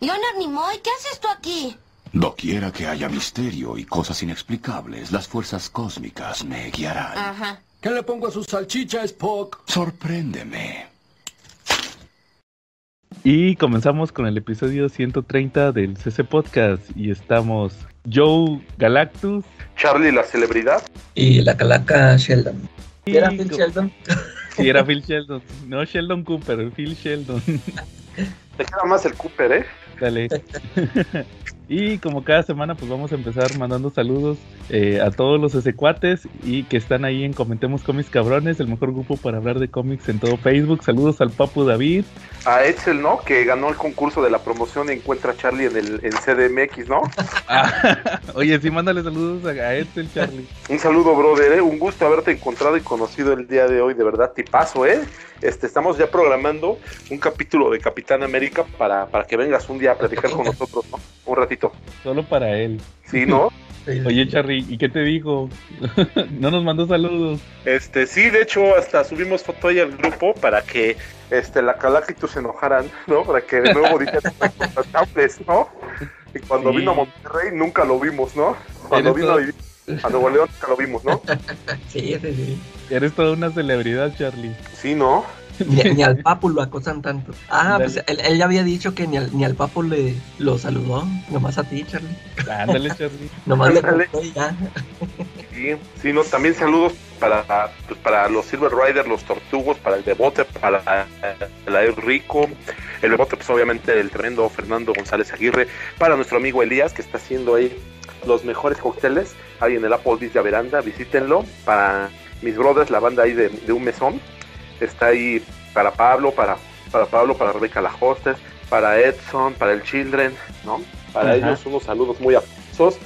Leonard Nimoy, ¿qué haces tú aquí? Doquiera que haya misterio y cosas inexplicables, las fuerzas cósmicas me guiarán. Ajá. ¿Qué le pongo a su salchicha, Spock? Sorpréndeme. Y comenzamos con el episodio 130 del CC Podcast. Y estamos Joe Galactus. Charlie la celebridad. Y la calaca Sheldon. y ¿Era Phil Sheldon? Sí, era Phil Sheldon. No Sheldon Cooper, Phil Sheldon. Te queda más el Cooper, ¿eh? Dale. Y como cada semana, pues vamos a empezar mandando saludos eh, a todos los secuates y que están ahí en Comentemos Cómics Cabrones, el mejor grupo para hablar de cómics en todo Facebook. Saludos al Papu David. A Edsel, ¿no? Que ganó el concurso de la promoción y encuentra a Charlie en el en CDMX, ¿no? Ah, oye, sí, mándale saludos a, a Charlie. Un saludo, brother, ¿eh? Un gusto haberte encontrado y conocido el día de hoy, de verdad, tipazo, ¿eh? Este, estamos ya programando un capítulo de Capitán América para, para que vengas un día a platicar con nosotros, ¿no? Un ratito. Solo para él. Sí, ¿no? Oye, Charlie, ¿y qué te dijo? no nos mandó saludos. Este, sí, de hecho, hasta subimos foto ahí al grupo para que este, la Calaca y tú se enojaran, ¿no? Para que de nuevo dijeran ¿no? Y cuando Sí. vino a Monterrey nunca lo vimos, ¿no? Cuando vino a, a Nuevo León nunca lo vimos, ¿no? Sí, sí, sí. Eres toda una celebridad, Charlie. Sí, ¿no? Ni, ni al Papu lo acosan tanto. Ah, Dale. pues él, él ya había dicho que ni al, ni al Papu le lo saludó. Nomás a ti, Charlie. Ándale, Charlie. Nomás le Ándale. contó y ya. Sí, sí, no, también saludos para, pues, para los Silver Riders, los Tortugos, para el Bebote, para el Air Rico, el Bebote, pues obviamente el tremendo Fernando González Aguirre, para nuestro amigo Elías, que está haciendo ahí los mejores cócteles, ahí en el Applebee's de Veranda, visítenlo, para mis brothers, la banda ahí de, de un mesón, está ahí para Pablo, para, para Pablo, para Rebeca la Hostess, para Edson, para el Children, ¿no? Para Ajá. ellos unos saludos muy aplausos.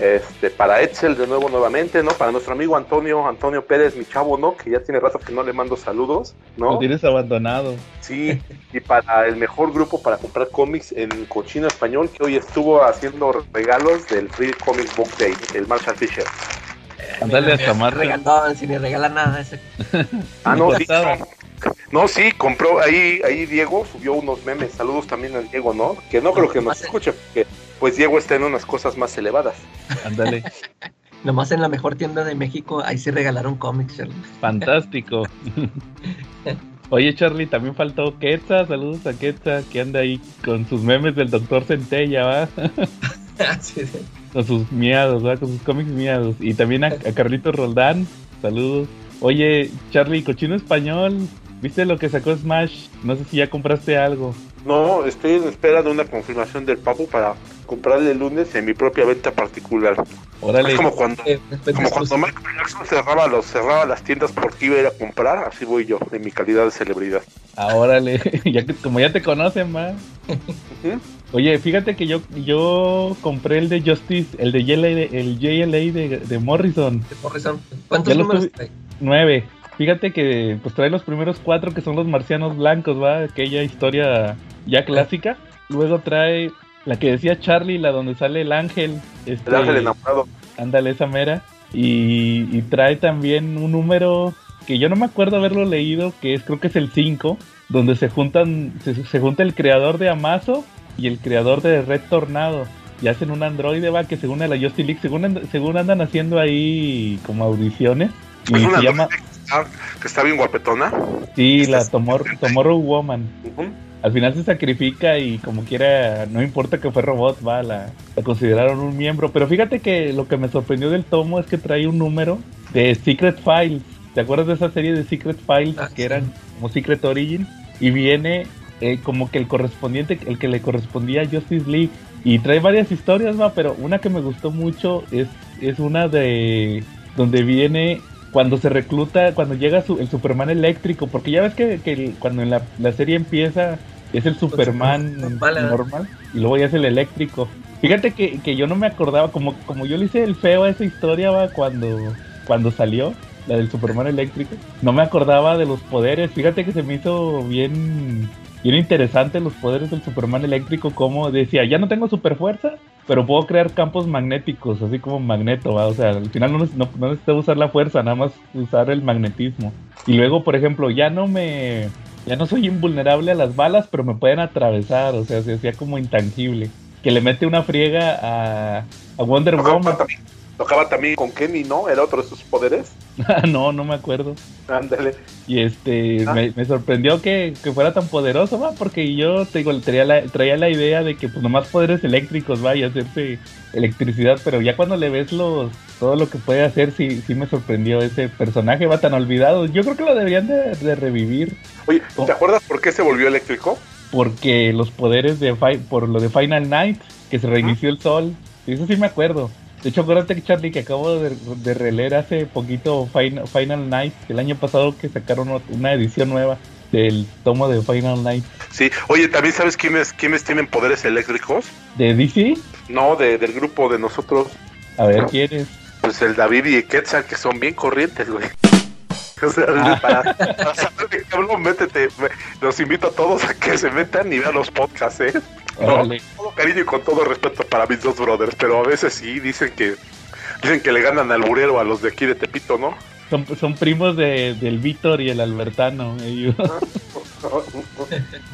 Este, para Edsel de nuevo nuevamente, ¿no? Para nuestro amigo Antonio, Antonio Pérez, mi chavo, ¿no? Que ya tiene rato que no le mando saludos, Lo ¿no? tienes abandonado. Sí, y para el mejor grupo para comprar cómics en Cochino Español, que hoy estuvo haciendo regalos del Free Comic Book Day, el Marshall Fisher. Ándale hasta más. Regalón, si ni regala nada ese. Ah, no, sí, no. Sí, compró ahí, ahí Diego subió unos memes. Saludos también al Diego, ¿no? Que no creo que nos escuche, porque pues Diego está en unas cosas más elevadas. Ándale. Nomás en la mejor tienda de México, ahí sí regalaron cómics, Charlie. Fantástico. Oye, Charlie, también faltó Quetza. Saludos a Quetza, que anda ahí con sus memes del Doctor Centella, ¿va? Sí, sí. Con sus miados, ¿va? Con sus cómics miados. Y también a, a Carlitos Roldán. Saludos. Oye, Charlie, cochino español. ¿Viste lo que sacó Smash? No sé si ya compraste algo. No, estoy en espera de una confirmación del Papu para comprarle el lunes en mi propia venta particular. Órale. Es como cuando, Eh, como cuando Michael Jackson cerraba, los, cerraba las tiendas porque iba a ir a comprar, así voy yo, en mi calidad de celebridad. Ah, órale. ya que, como ya te conocen, va. Ujú. Oye, fíjate que yo yo compré el de Justice, el de JLA, el JLA de, de Morrison. de Morrison. ¿Cuántos Ya números trae? 9. Fíjate que pues trae los primeros cuatro que son los marcianos blancos, va, aquella historia ya clásica. Luego trae la que decía Charlie, la donde sale el ángel. Este, El ángel enamorado. Ándale, esa mera. Y, y trae también un número que yo no me acuerdo haberlo leído, que es creo que es el 5, donde se juntan, se, se junta el creador de Amazo y el creador de Red Tornado. Y hacen un androide, va, que según a la Justice League, según, and- según andan haciendo ahí como audiciones. Y Es una se llama, que está, que está bien guapetona. sí, la Tomor- Tomorrow Woman. Ujú. Al final se sacrifica y como quiera, no importa que fue robot, va, la, la consideraron un miembro. Pero fíjate que lo que me sorprendió del tomo es que trae un número de Secret Files. ¿Te acuerdas de esa serie de Secret Files Ah, que sí. eran como Secret Origin? Y viene eh, como que el correspondiente, el que le correspondía a Justice League. Y trae varias historias, va, pero una que me gustó mucho es, es una de donde viene cuando se recluta, cuando llega su- el Superman eléctrico, porque ya ves que, que cuando en la, la serie empieza es el Superman normal, normal y luego ya es el eléctrico. Fíjate que, que yo no me acordaba, como, como yo le hice el feo a esa historia va cuando, cuando salió, la del Superman eléctrico, no me acordaba de los poderes. Fíjate que se me hizo bien, bien interesante los poderes del Superman eléctrico, como decía, ya no tengo super fuerza, pero puedo crear campos magnéticos, así como magneto, ¿va? o sea, al final no, no, no necesito usar la fuerza, nada más usar el magnetismo. Y luego, por ejemplo, ya no me ya no soy invulnerable a las balas, pero me pueden atravesar, o sea, se hacía como intangible. Que le mete una friega a, a Wonder Woman. también, tocaba también con Kenny, ¿no? Era otro de sus poderes. no, no me acuerdo. Ándale. Y este, Ah. me, me sorprendió que, que fuera tan poderoso, va, porque yo te digo, traía la, traía la idea de que pues nomás poderes eléctricos, va, y hacerse electricidad, pero ya cuando le ves los, todo lo que puede hacer, sí, sí me sorprendió ese personaje, va tan olvidado. Yo creo que lo deberían de, de revivir, Oye, Oh. ¿te acuerdas por qué se volvió eléctrico? porque los poderes de, Fi- por lo de Final Night, que se reinició el sol, eso sí me acuerdo. De hecho, acuérdate que Charlie, que acabo de, de releer hace poquito Final, Final Night, el año pasado que sacaron una edición nueva del tomo de Final Night Sí. Oye, ¿también sabes quiénes, quiénes tienen poderes eléctricos? de DC. No, de, del grupo de nosotros. A ver, ¿quién es? Pues el David y el Quetzal, que son bien corrientes, güey. O sea, Ah. para, para saber de qué hablo, métete. Los invito a todos a que se metan y vean los podcasts, ¿eh? No, con todo cariño y con todo respeto para mis dos brothers, pero a veces sí dicen que dicen que le ganan al burero a los de aquí de Tepito, ¿no? Son, son primos de, del Víctor y el Albertano. ellos.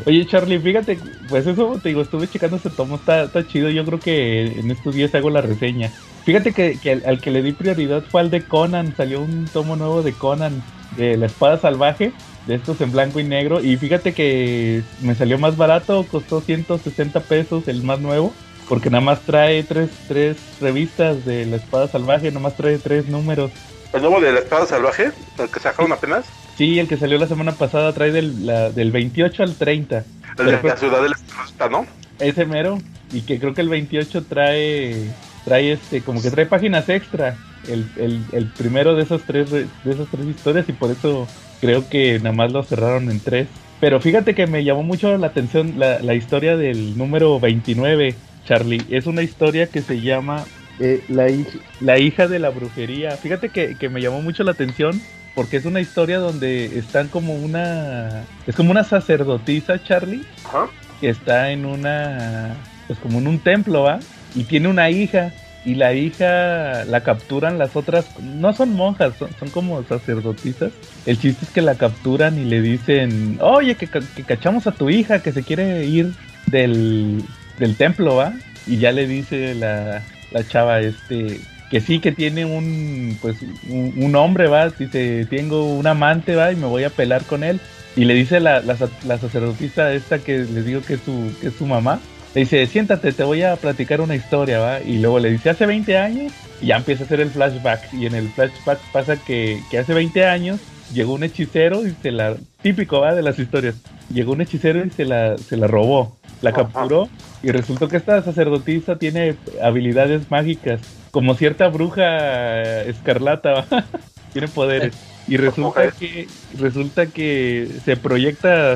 Oye, Charlie, fíjate, pues eso te digo, estuve checando ese tomo, está, está chido. Yo creo que en estos días hago la reseña. Fíjate que, que al, al que le di prioridad fue al de Conan. Salió un tomo nuevo de Conan, de la espada salvaje, de estos en blanco y negro. Y fíjate que me salió más barato, costó 160 pesos el más nuevo. Porque nada más trae tres, tres revistas de la espada salvaje, nada más trae tres números. El nuevo de la espada salvaje, el que sacaron apenas, Sí, el que salió la semana pasada trae del, la- del 28 al 30. el de la ciudadela Escarlata, ¿no? ese mero y que creo que el 28 trae trae este como que trae páginas extra el, el, el primero de esas tres re- de esas tres historias y por eso creo que nada más lo cerraron en tres pero fíjate que me llamó mucho la atención la, la historia del número 29 Charlie es una historia que se llama eh, la, hij- la hija de la brujería fíjate que, que me llamó mucho la atención porque es una historia donde están como una es como una sacerdotisa Charlie Ajá. que está en una, pues como en un templo, ¿va? Y tiene una hija, y la hija la capturan las otras, no son monjas, son, son como sacerdotisas. El chiste es que la capturan y le dicen, oye, que, que cachamos a tu hija, que se quiere ir del, del templo, ¿va? Y ya le dice la, la chava, este, que sí, que tiene un, pues, un, hombre, ¿va? Dice, tengo un amante, ¿va? Y me voy a pelar con él. Y le dice la, la, la sacerdotisa esta que les digo que es su, que es su mamá. Le dice, siéntate, te voy a platicar una historia, ¿va? Y luego le dice, hace 20 años, y ya empieza a hacer el flashback. Y en el flashback pasa que, que hace 20 años llegó un hechicero y se la... Típico, ¿va? De las historias. Llegó un hechicero y se la, se la robó. La Ajá. capturó y resultó que esta sacerdotisa tiene habilidades mágicas. Como cierta bruja escarlata, ¿va? tiene poderes. Y resulta que resulta que se proyecta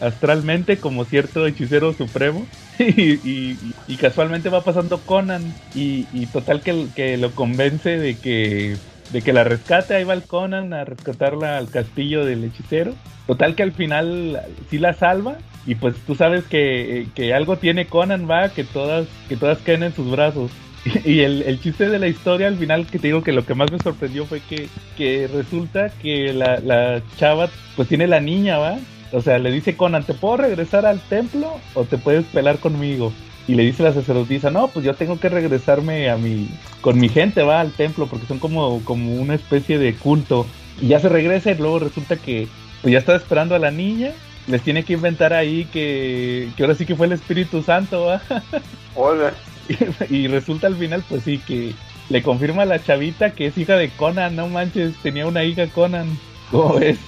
astralmente como cierto hechicero supremo y, y- y casualmente va pasando Conan y, y total que, que lo convence de que de que la rescate, ahí va el Conan a rescatarla al castillo del hechicero. Total que al final sí la salva y pues tú sabes que, que algo tiene Conan, va, que todas que todas caen en sus brazos. Y el, el chiste de la historia al final que te digo que lo que más me sorprendió fue que, que resulta que la, la chava pues tiene la niña, ¿va? O sea, le dice Conan, ¿te puedo regresar al templo o te puedes pelar conmigo? Y le dice la sacerdotisa, no, pues yo tengo que regresarme a mi, con mi gente, va al templo, porque son como, como una especie de culto. Y ya se regresa y luego resulta que pues ya está esperando a la niña, les tiene que inventar ahí que, que ahora sí que fue el Espíritu Santo, ¿va? Hola. y resulta al final, pues sí, que le confirma a la chavita que es hija de Conan, no manches, tenía una hija Conan. ¿Cómo ves?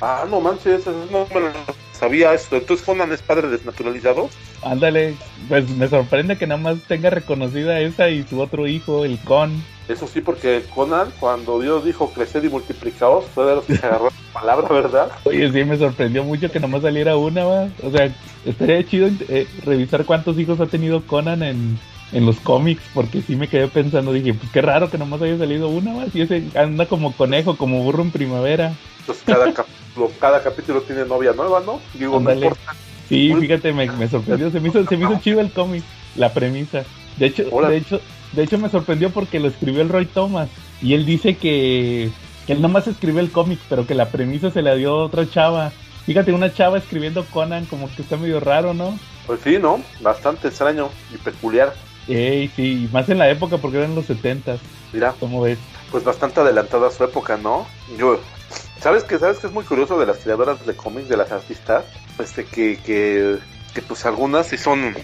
Ah, no manches, no me lo sabía esto. Entonces Conan es padre desnaturalizado. Ándale, pues me sorprende que nada más tenga reconocida esa y su otro hijo, el Con. Eso sí, porque Conan, cuando Dios dijo crecer y multiplicaos, fue de los que se agarró la palabra, ¿verdad? Oye, sí, me sorprendió mucho que nada más saliera una, va. O sea, estaría chido eh, revisar cuántos hijos ha tenido Conan en, en los cómics, porque sí me quedé pensando, dije, pues qué raro que nada más haya salido una, va. Y ese anda como conejo, como burro en primavera. Entonces cada capítulo, cada capítulo tiene novia nueva, ¿no? Digo, no importa. Sí, Muy- fíjate, me, me sorprendió, se me hizo, se me hizo chido el cómic, la premisa. De hecho, de hecho, de hecho me sorprendió porque lo escribió el Roy Thomas y él dice que, que él nomás escribió el cómic, pero que la premisa se la dio otra chava Fíjate, una chava escribiendo Conan como que está medio raro, ¿no? Pues sí, ¿no? Bastante extraño y peculiar. Ey, sí, más en la época porque eran los 70 Mira, ¿Cómo ves? pues bastante adelantada a su época, ¿no? Yo, ¿sabes que ¿Sabes que es muy curioso de las creadoras de cómics, de las artistas? Este, que, que, que pues algunas sí son,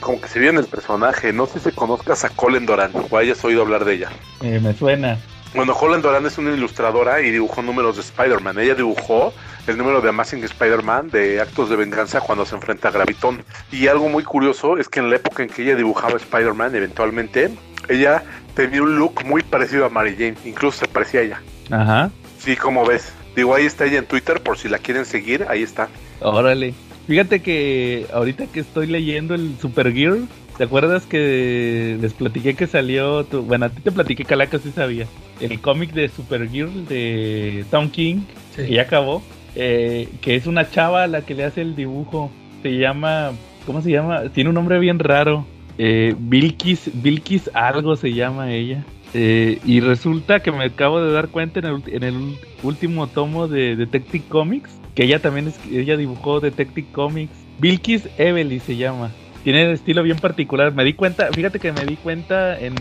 como que se viven el personaje. No sé si conozcas a Colin Doran o hayas oído hablar de ella. Eh, me suena. Bueno, Holland Doran es una ilustradora y dibujó números de Spider-Man. Ella dibujó el número de Amazing Spider-Man de Actos de Venganza cuando se enfrenta a Gravitón. Y algo muy curioso es que en la época en que ella dibujaba Spider-Man, eventualmente, ella tenía un look muy parecido a Mary Jane. Incluso se parecía a ella. Ajá. Sí, como ves. Digo, ahí está ella en Twitter por si la quieren seguir. Ahí está. Órale. Fíjate que ahorita que estoy leyendo el Supergirl, ¿te acuerdas que les platiqué que salió? tu- bueno, a ti te platiqué, Calaca, sí sabía. El cómic de Supergirl de Tom King, Sí. que ya acabó, eh, que es una chava la que le hace el dibujo. Se llama, ¿cómo se llama? Tiene un nombre bien raro. Eh, Bilkis, Bilkis algo se llama ella. Eh, y resulta que me acabo de dar cuenta en el, en el último tomo de Detective Comics, que ella también es, ella dibujó Detective Comics. Bilkis Evely se llama. Tiene un estilo bien particular. Me di cuenta, fíjate que me di cuenta en,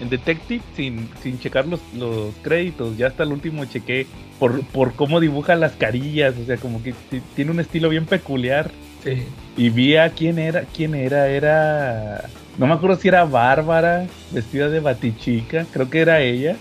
en Detective sin, sin checar los, los créditos. Ya hasta el último chequé por, por cómo dibuja las carillas. O sea, como que ti- tiene un estilo bien peculiar. Sí. Y vi a quién era, quién era, era. No me acuerdo si era Bárbara, vestida de batichica, creo que era ella.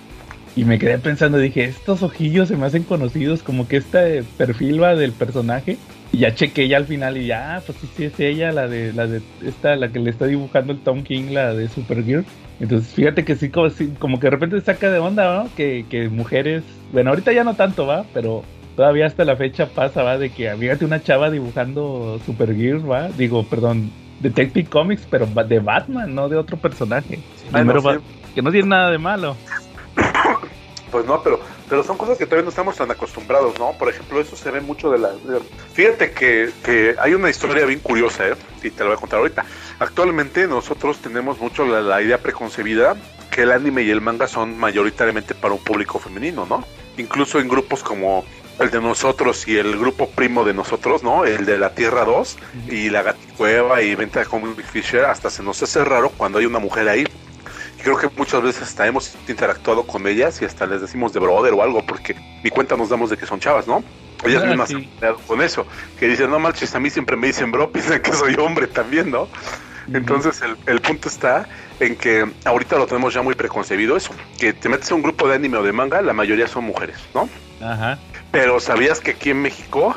Y me quedé pensando, dije, estos ojillos se me hacen conocidos, como que este perfil va del personaje. Y ya chequé ya al final y ya, pues sí, sí es ella, la de, la de esta, la que le está dibujando el Tom King, la de Supergirl. Entonces fíjate que sí, como, sí, como que de repente saca de onda, ¿no? Que, que mujeres, bueno, ahorita ya no tanto, va, pero todavía hasta la fecha pasa, va, de que fíjate una chava dibujando Supergirl, va, digo, perdón, Detective Comics, pero de Batman, no de otro personaje. Bueno, Primero sí. va- que no tiene nada de malo. Pues no, pero, pero son cosas que todavía no estamos tan acostumbrados, ¿no? Por ejemplo, eso se ve mucho de la... de- Fíjate que, que hay una historia bien curiosa, ¿eh? Y te la voy a contar ahorita. Actualmente nosotros tenemos mucho la, la idea preconcebida que el anime y el manga son mayoritariamente para un público femenino, ¿no? Incluso en grupos como el de nosotros y el grupo primo de nosotros, ¿no? El de la Tierra 2 y la Gaticueva y Venta de Comic Fisher, hasta se nos hace raro cuando hay una mujer ahí. Creo que muchas veces hasta hemos interactuado con ellas y hasta les decimos de brother o algo, porque ni cuenta nos damos de que son chavas, ¿no? Ellas Ah, mismas sí. se han peleado con eso, que dicen, no manches, a mí siempre me dicen bro, piensan que soy hombre también, ¿no? Entonces el, el punto está en que ahorita lo tenemos ya muy preconcebido eso, que te metes a un grupo de anime o de manga, la mayoría son mujeres, ¿no? Ajá. Pero ¿sabías que aquí en México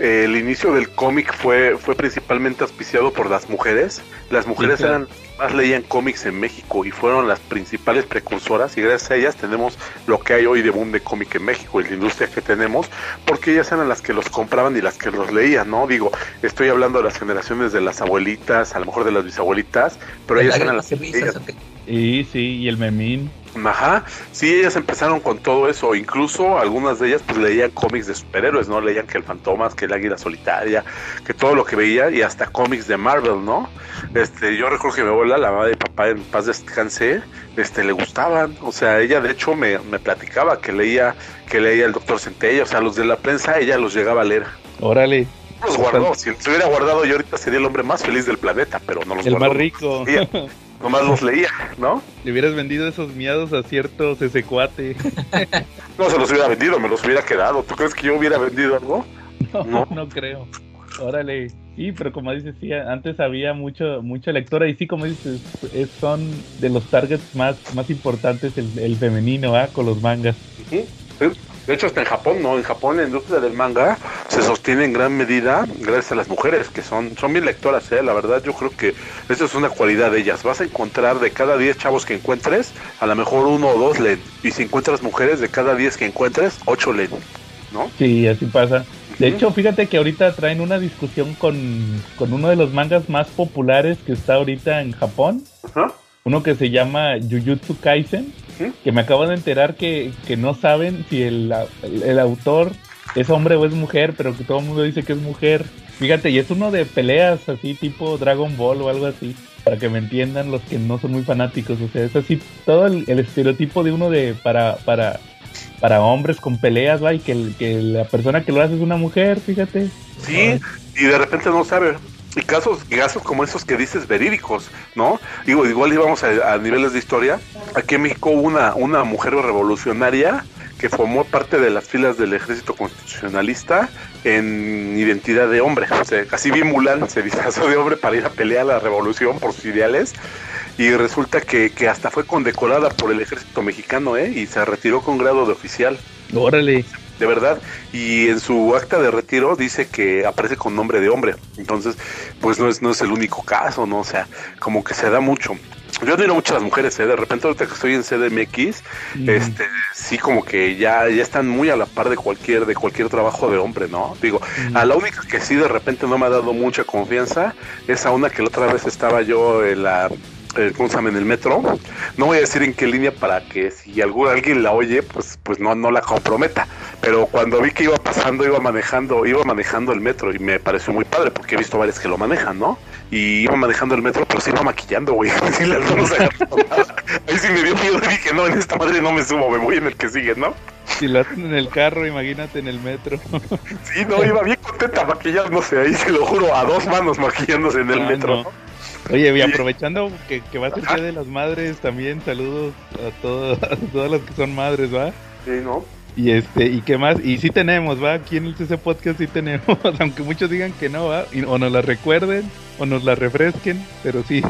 eh, el inicio del cómic fue, fue principalmente auspiciado por las mujeres? Las mujeres Sí, claro. eran más leían cómics en México y fueron las principales precursoras y gracias a ellas tenemos lo que hay hoy de boom de cómic en México y la industria que tenemos porque ellas eran las que los compraban y las que los leían, ¿no? Digo, estoy hablando de las generaciones de las abuelitas, a lo mejor de las bisabuelitas, pero ellas eran las que risas. Y sí, y el memín. Ajá, sí, ellas empezaron con todo eso, incluso algunas de ellas pues leían cómics de superhéroes, ¿no? Leían que el Fantomas, que el Águila Solitaria, que todo lo que veía y hasta cómics de Marvel, ¿no? Este, yo recuerdo que mi abuela, la mamá de papá en paz descanse, este, le gustaban, o sea, ella de hecho me, me platicaba que leía, que leía el Doctor Centella, o sea, los de la prensa ella los llegaba a leer. Órale, Los guardó, si los hubiera guardado yo ahorita sería el hombre más feliz del planeta, pero no los el guardó. más rico. Nomás los leía, ¿no? Le hubieras vendido esos miados a ciertos ese cuate. No se los hubiera vendido, me los hubiera quedado. ¿Tú crees que yo hubiera vendido algo? No, No. no creo. Órale. Sí, pero como dices, sí, antes había mucho, mucha lectora y sí, como dices, es- son de los targets más, más importantes el, el femenino, ¿ah? Con los mangas. Sí. De hecho, hasta en Japón, ¿no? En Japón la industria del manga se sostiene en gran medida gracias a las mujeres, que son, son bien lectoras, ¿eh? La verdad, yo creo que esa es una cualidad de ellas. Vas a encontrar de cada 10 chavos que encuentres, a lo mejor uno o dos leen. Y si encuentras mujeres, de cada 10 que encuentres, 8 leen, ¿no? Sí, así pasa. De hecho, fíjate que ahorita traen una discusión con, con uno de los mangas más populares que está ahorita en Japón. Ajá. Uno que se llama Jujutsu Kaisen, que me acabo de enterar que, que no saben si el, el- el autor es hombre o es mujer, pero que todo el mundo dice que es mujer. Fíjate, y es uno de peleas así tipo Dragon Ball o algo así, para que me entiendan los que no son muy fanáticos. O sea, es así todo el, el estereotipo de uno de para, para para hombres con peleas, va, y que, que la persona que lo hace es una mujer, fíjate. Sí, y de repente no sabe. Y casos, casos como esos que dices verídicos, ¿no? Digo, igual íbamos a, niveles de historia. Aquí en México una, una mujer revolucionaria que formó parte de las filas del ejército constitucionalista en identidad de hombre. Así bien Mulan se disfrazó de hombre para ir a pelear a la revolución por sus ideales. Y resulta que, que hasta fue condecorada por el ejército mexicano, ¿eh? Y se retiró con grado de oficial Órale. De verdad. Y en su acta de retiro dice que aparece con nombre de hombre. Entonces, pues no es, no es el único caso, ¿no? O sea, como que se da mucho. Yo admiro mucho a las mujeres, ¿eh? De repente ahorita que estoy en CDMX, Mm. este, sí como que ya, ya están muy a la par de cualquier, de cualquier trabajo de hombre, ¿no? Digo, a la única que sí de repente no me ha dado mucha confianza es a una que la otra vez estaba yo en la eh, ¿cómo se llama? en el metro. No voy a decir en qué línea para que si algún, alguien la oye, pues, pues no, no la comprometa. Pero cuando vi que iba pasando, iba manejando, iba manejando el metro y me pareció muy padre porque he visto varios que lo manejan, ¿no? Y iba manejando el metro, pero se iba maquillando, güey. Sí. Ahí sí me dio miedo y dije, no, en esta madre no me subo, me voy en el que sigue, ¿no? Si lo hacen en el carro, imagínate en el metro. Sí, no, iba bien contenta maquillándose ahí, se lo juro, a dos manos maquillándose en el Ah, metro. no. Oye, y aprovechando que, que va a ser. Día de las Madres, también saludos a, todos, a todas las que son madres, ¿va? Sí, ¿no? Y este, ¿y qué más? Y sí tenemos, ¿va? Aquí en el CC Podcast sí tenemos, aunque muchos digan que no, ¿va? Y- o nos la recuerden, o nos la refresquen, pero sí,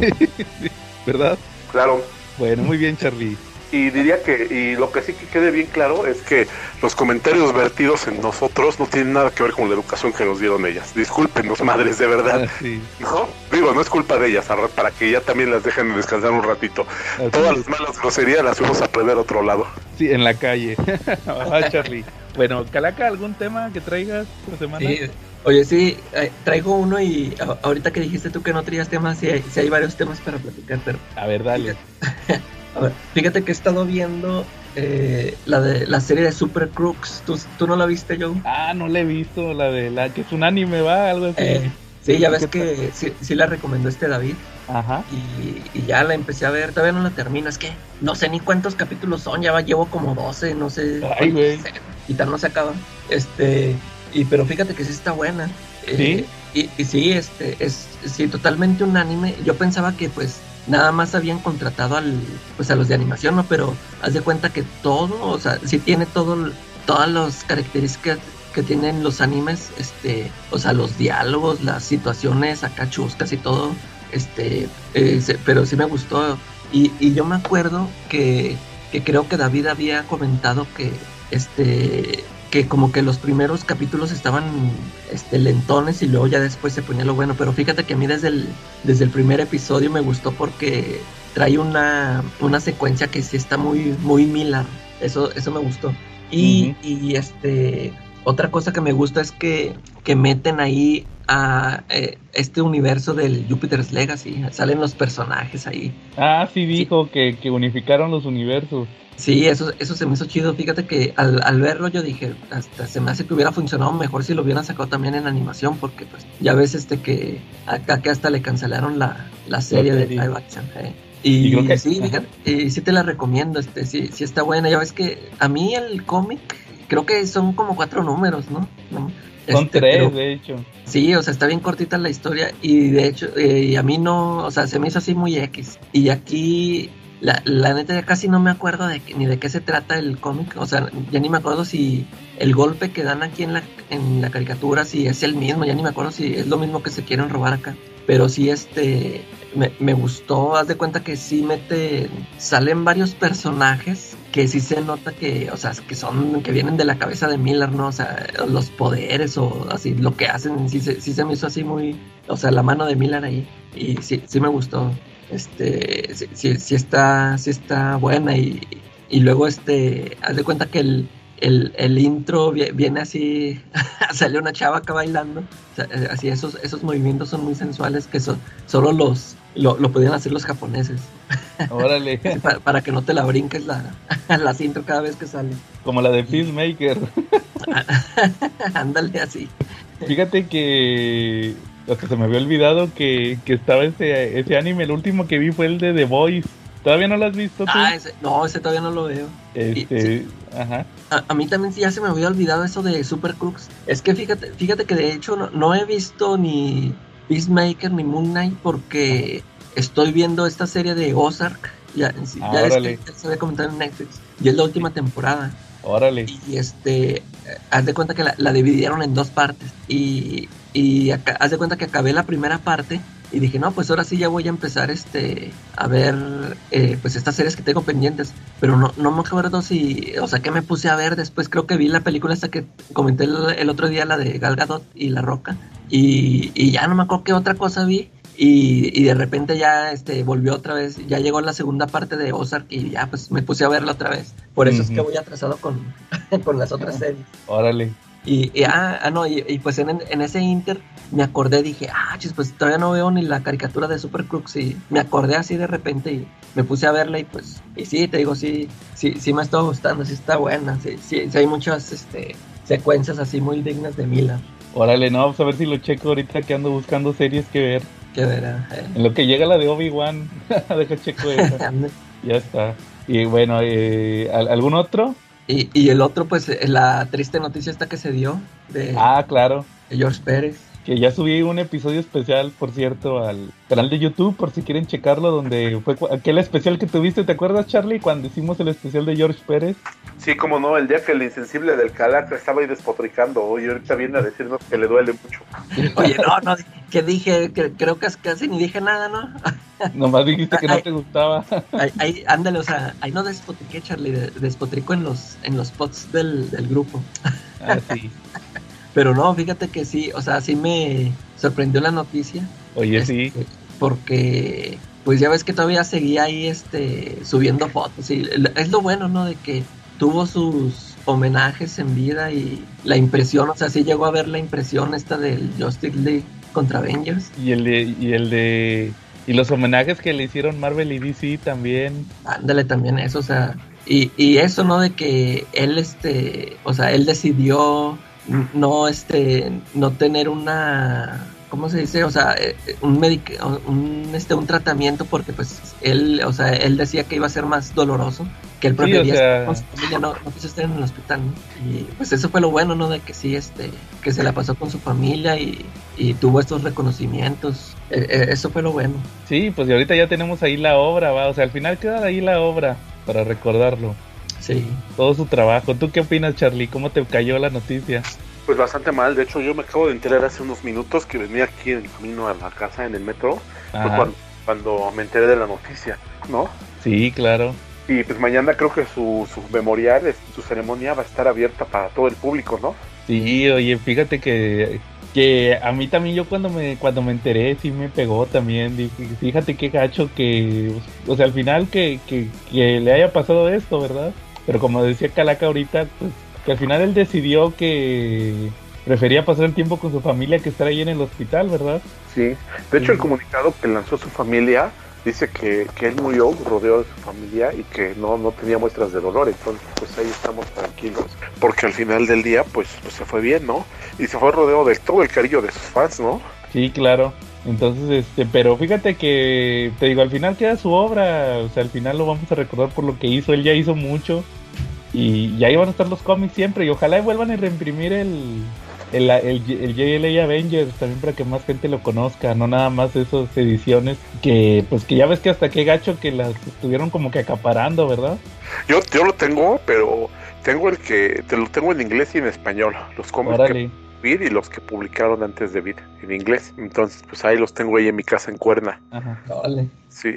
¿verdad? Claro. Bueno, muy bien, Charlie. Y diría que, y lo que sí que quede bien claro es que los comentarios vertidos en nosotros no tienen nada que ver con la educación que nos dieron ellas. Discúlpenos, madres, de verdad. Ah, sí, ¿No? Digo, no es culpa de ellas, para que ya también las dejen descansar un ratito. así Todas es. las malas groserías las fuimos a aprender a otro lado. Sí, en la calle. Va, Charlie. Bueno, Calaca, ¿algún tema que traigas esta semana? Sí, oye, sí, eh, traigo uno y a- ahorita que dijiste tú que no traías temas, sí hay, sí hay varios temas para platicar, pero A ver, dale. a ver, fíjate que he estado viendo eh, la de la serie de Super Crooks. ¿Tú, tú no la viste, Joe? Ah, no le he visto la de la que es un anime, ¿va? Algo así. Eh, sí, ya ves ¿Qué que sí, sí la recomendó este David Ajá. y, y ya la empecé a ver, todavía no la termino, es que no sé ni cuántos capítulos son, ya va, llevo como 12, no sé. Ay, güey. Y tal no se acaba. Este, y pero fíjate que sí está buena. Eh, y, y sí, este, es sí, totalmente un anime. Yo pensaba que pues nada más habían contratado al, pues a los de animación, ¿no? Pero haz de cuenta que todo, o sea, sí tiene todo, todas las características que tienen los animes, este, o sea, los diálogos, las situaciones acá chuscas y todo, este, eh, pero sí me gustó. Y, y yo me acuerdo que, que creo que David había comentado que, este, que como que los primeros capítulos estaban este, lentones y luego ya después se ponía lo bueno. Pero fíjate que a mí desde el, desde el primer episodio me gustó porque trae una, una secuencia que sí está muy, muy Miller. Eso, eso me gustó. Y, y este otra cosa que me gusta es que, que meten ahí a eh, este universo del Jupiter's Legacy. Salen los personajes ahí. Ah, sí dijo que, que unificaron los universos. Sí, eso, eso se me hizo chido. Fíjate que al, al verlo yo dije, hasta se me hace que hubiera funcionado mejor si lo hubieran sacado también en animación, porque pues ya ves este que acá que hasta le cancelaron la, la serie de live action. eh. Y, Y creo que- sí, fíjate, y sí te la recomiendo, este, sí, sí está buena. Ya ves que a mí el cómic, creo que son como cuatro números, ¿no? ¿No? Son Este, tres, pero- de hecho. Sí, o sea, está bien cortita la historia y de hecho, eh, y a mí no, o sea, se me hizo así muy X. Y aquí, la, la neta, ya casi no me acuerdo de ni de qué se trata el cómic, o sea, ya ni me acuerdo si el golpe que dan aquí en la, en la caricatura, si es el mismo, ya ni me acuerdo si es lo mismo que se quieren robar acá. Pero sí, este, me, me gustó, haz de cuenta que sí mete, salen varios personajes que sí se nota que, o sea, que son, que vienen de la cabeza de Miller, ¿no? O sea, los poderes o así, lo que hacen, sí, se- sí se me hizo así muy, o sea, la mano de Miller ahí, y sí, sí me gustó, este, sí, sí está, sí está buena y, y luego, este, haz de cuenta que el, el, el intro vi- viene así, sale una chava acá bailando, o sea, eh, así esos, esos movimientos son muy sensuales que so- solo los, lo, lo podían hacer los japoneses, Órale. Para, para que no te la brinques la, la intro cada vez que sale. Como la de Peacemaker. Ándale así. Fíjate que hasta se me había olvidado que, que estaba ese, ese anime. El último que vi fue el de The Voice. ¿Todavía no lo has visto tú? Ah, ese, no, ese todavía no lo veo. Este, ajá. A, a, mí también sí ya se me había olvidado eso de Super Crux. Es que fíjate, fíjate que de hecho no, no he visto ni Peacemaker ni Moon Knight porque estoy viendo esta serie de Ozark. Ya, Ah, ya, es órale. que se había comentado en Netflix. Y es la última temporada. Órale. Y este, eh, haz de cuenta que la, la dividieron en dos partes. Y, y acá- haz de cuenta que acabé la primera parte y dije, no, pues ahora sí ya voy a empezar este, a ver eh, pues estas series que tengo pendientes. Pero no, no me acuerdo si, o sea, que me puse a ver después. Creo que vi la película esta que comenté el, el otro día, la de Gal Gadot y La Roca. Y, y ya no me acuerdo qué otra cosa vi. Y, y de repente ya este volvió otra vez, ya llegó la segunda parte de Ozark y ya pues me puse a verla otra vez. Por eso es que voy atrasado con, con las otras series. Órale. Y, y, ah, ah, no, y, y pues en, en ese inter me acordé, dije, ah, chis, pues todavía no veo ni la caricatura de Super Crux y me acordé así de repente y me puse a verla y pues, y sí, te digo, sí, sí, sí me está gustando, sí está buena, sí, sí, sí hay muchas, este, secuencias así muy dignas de Mila, Órale, no, pues a ver si lo checo ahorita que ando buscando series que ver. que verá. eh. En lo que llega la de Obi-Wan, deja checo esa. ya está. Y bueno, eh, ¿al- ¿algún otro? Y, y el otro, pues, eh, la triste noticia esta que se dio de, Ah, claro. de George Pérez. Que ya subí un episodio especial, por cierto, al canal de YouTube, por si quieren checarlo, donde fue aquel especial que tuviste, ¿te acuerdas, Charlie, cuando hicimos el especial de George Pérez? Sí, como no, el día que el insensible del Calaca estaba ahí despotricando y ahorita viene a decirnos que le duele mucho. Oye, no, no, que dije, que, creo que casi ni dije nada, ¿no? Nomás dijiste que no Ay. te gustaba. Ahí, ahí, ándale, o sea, ahí no despotriqué, Charlie, de- despotrico en los, en los pods del, del grupo. ah, sí. Pero no, fíjate que sí, o sea, sí me sorprendió la noticia. Oye, sí. este, Porque, pues ya ves que todavía seguía ahí, este, subiendo fotos. Y es lo bueno, ¿no? De que tuvo sus homenajes en vida y la impresión, o sea, sí llegó a ver la impresión esta del Justice League contra Avengers. Y el de, y el de, y los homenajes que le hicieron Marvel y DC también. Ándale también eso, o sea, y, y eso, ¿no? De que él, este, o sea, él decidió no, este, no tener una, ¿cómo se dice? O sea, eh, un, medic un, este, un tratamiento porque, pues, él, o sea, él decía que iba a ser más doloroso, que él Sí, o prefería sea- estar con su familia, no, no quiso estar en el hospital, ¿no? Y, pues, eso fue lo bueno, ¿no? De que sí, este, que se la pasó con su familia y, y tuvo estos reconocimientos, Eh, eh, eso fue lo bueno. Sí, pues y ahorita ya tenemos ahí la obra, va. O sea, al final queda ahí la obra para recordarlo. Sí. Todo su trabajo. ¿Tú qué opinas, Charlie? ¿Cómo te cayó la noticia? Pues bastante mal, de hecho yo me acabo de enterar hace unos minutos que venía aquí en el camino a la casa en el metro, fue cuando, cuando me enteré de la noticia, ¿no? Sí, claro. Y pues mañana creo que su, su memorial, su ceremonia va a estar abierta para todo el público, ¿no? Sí, oye, fíjate que, que a mí también yo cuando me cuando me enteré sí me pegó también. Dije, fíjate qué gacho que, o sea, al final que, que, que le haya pasado esto, ¿verdad? Pero como decía Calaca ahorita, pues que al final él decidió que prefería pasar el tiempo con su familia que estar ahí en el hospital, ¿verdad? Sí. De hecho el comunicado que lanzó su familia dice que, que él murió rodeado de su familia y que no, no tenía muestras de dolor, entonces pues ahí estamos tranquilos, porque al final del día pues, pues se fue bien, ¿no? Y se fue rodeado de todo el cariño de sus fans, ¿no? Sí, claro. Entonces, este, pero fíjate que, te digo, al final queda su obra, o sea, al final lo vamos a recordar por lo que hizo, él ya hizo mucho y, y ahí van a estar los cómics siempre y ojalá y vuelvan a reimprimir el, el, el, el JLA Avengers también para que más gente lo conozca, no nada más esas ediciones que, pues que ya ves que hasta qué gacho que las estuvieron como que acaparando, ¿verdad? Yo, yo lo tengo, pero tengo el que, te lo tengo en inglés y en español, los cómics que. Vid y los que publicaron antes de Vid en inglés. Entonces, pues ahí los tengo ahí en mi casa en Cuerna. Ajá. Vale. Sí.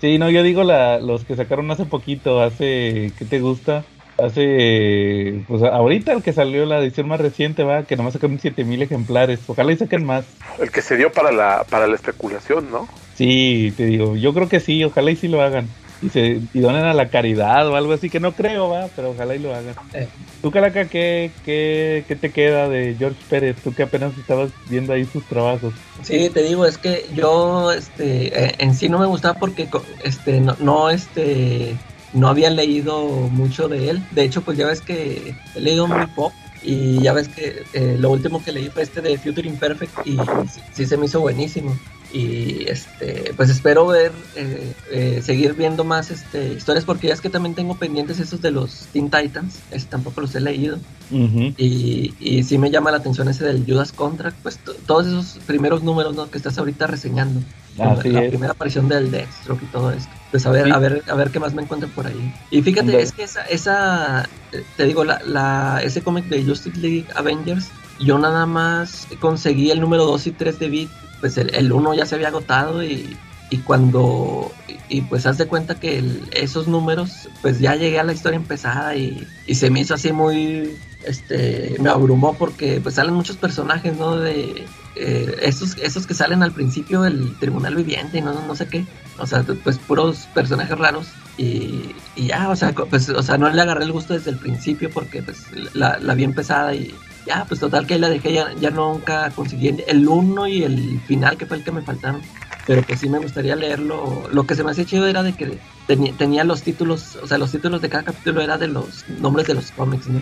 Sí, no, yo digo la, los que sacaron hace poquito, hace, ¿qué te gusta? Hace, pues ahorita el que salió la edición más reciente, va, que nomás sacaron 7000 ejemplares. Ojalá y saquen más. El que se dio para la, para la especulación, ¿no? Sí, te digo, yo creo que sí, ojalá y sí lo hagan. Y, se, y donen a la caridad o algo así, que no creo, va, pero ojalá y lo hagan. Eh. Tú, Caraca, ¿qué, qué, ¿qué te queda de George Pérez? Tú que apenas estabas viendo ahí sus trabajos. Sí, te digo, es que yo, este, eh, en sí no me gustaba porque, este, no, no, este, no había leído mucho de él. De hecho, pues ya ves que he leído muy poco y ya ves que eh, lo último que leí fue este de Future Imperfect y sí, sí se me hizo buenísimo. Y este pues espero ver eh, eh, seguir viendo más este historias porque ya es que también tengo pendientes esos de los Teen Titans este, tampoco los he leído. Y, y sí me llama la atención ese del Judas Contract pues todos esos primeros números ¿no? que estás ahorita reseñando la, primera aparición del Deathstroke y todo esto. Pues a ver a ver a ver qué más me encuentro por ahí. Y fíjate es que esa esa te digo la, la ese cómic de Justice League Avengers yo nada más conseguí el número 2 y 3 de Beat pues el, uno ya se había agotado y, y cuando y pues haz de cuenta que esos números pues ya llegué a la historia empezada y, y, se me hizo así muy este me abrumó porque pues salen muchos personajes no de eh, esos esos que salen al principio del tribunal viviente y no, no sé qué. O sea pues puros personajes raros y, y ya o sea pues o sea no le agarré el gusto desde el principio porque pues la, la vi empezada y ya, pues total que ahí la dejé, ya, ya nunca conseguí el 1 y el final, que fue el que me faltaron. Pero pues sí me gustaría leerlo. Lo que se me hacía chido era de que tenía, tenía los títulos, o sea, los títulos de cada capítulo era de los nombres de los cómics, ¿no?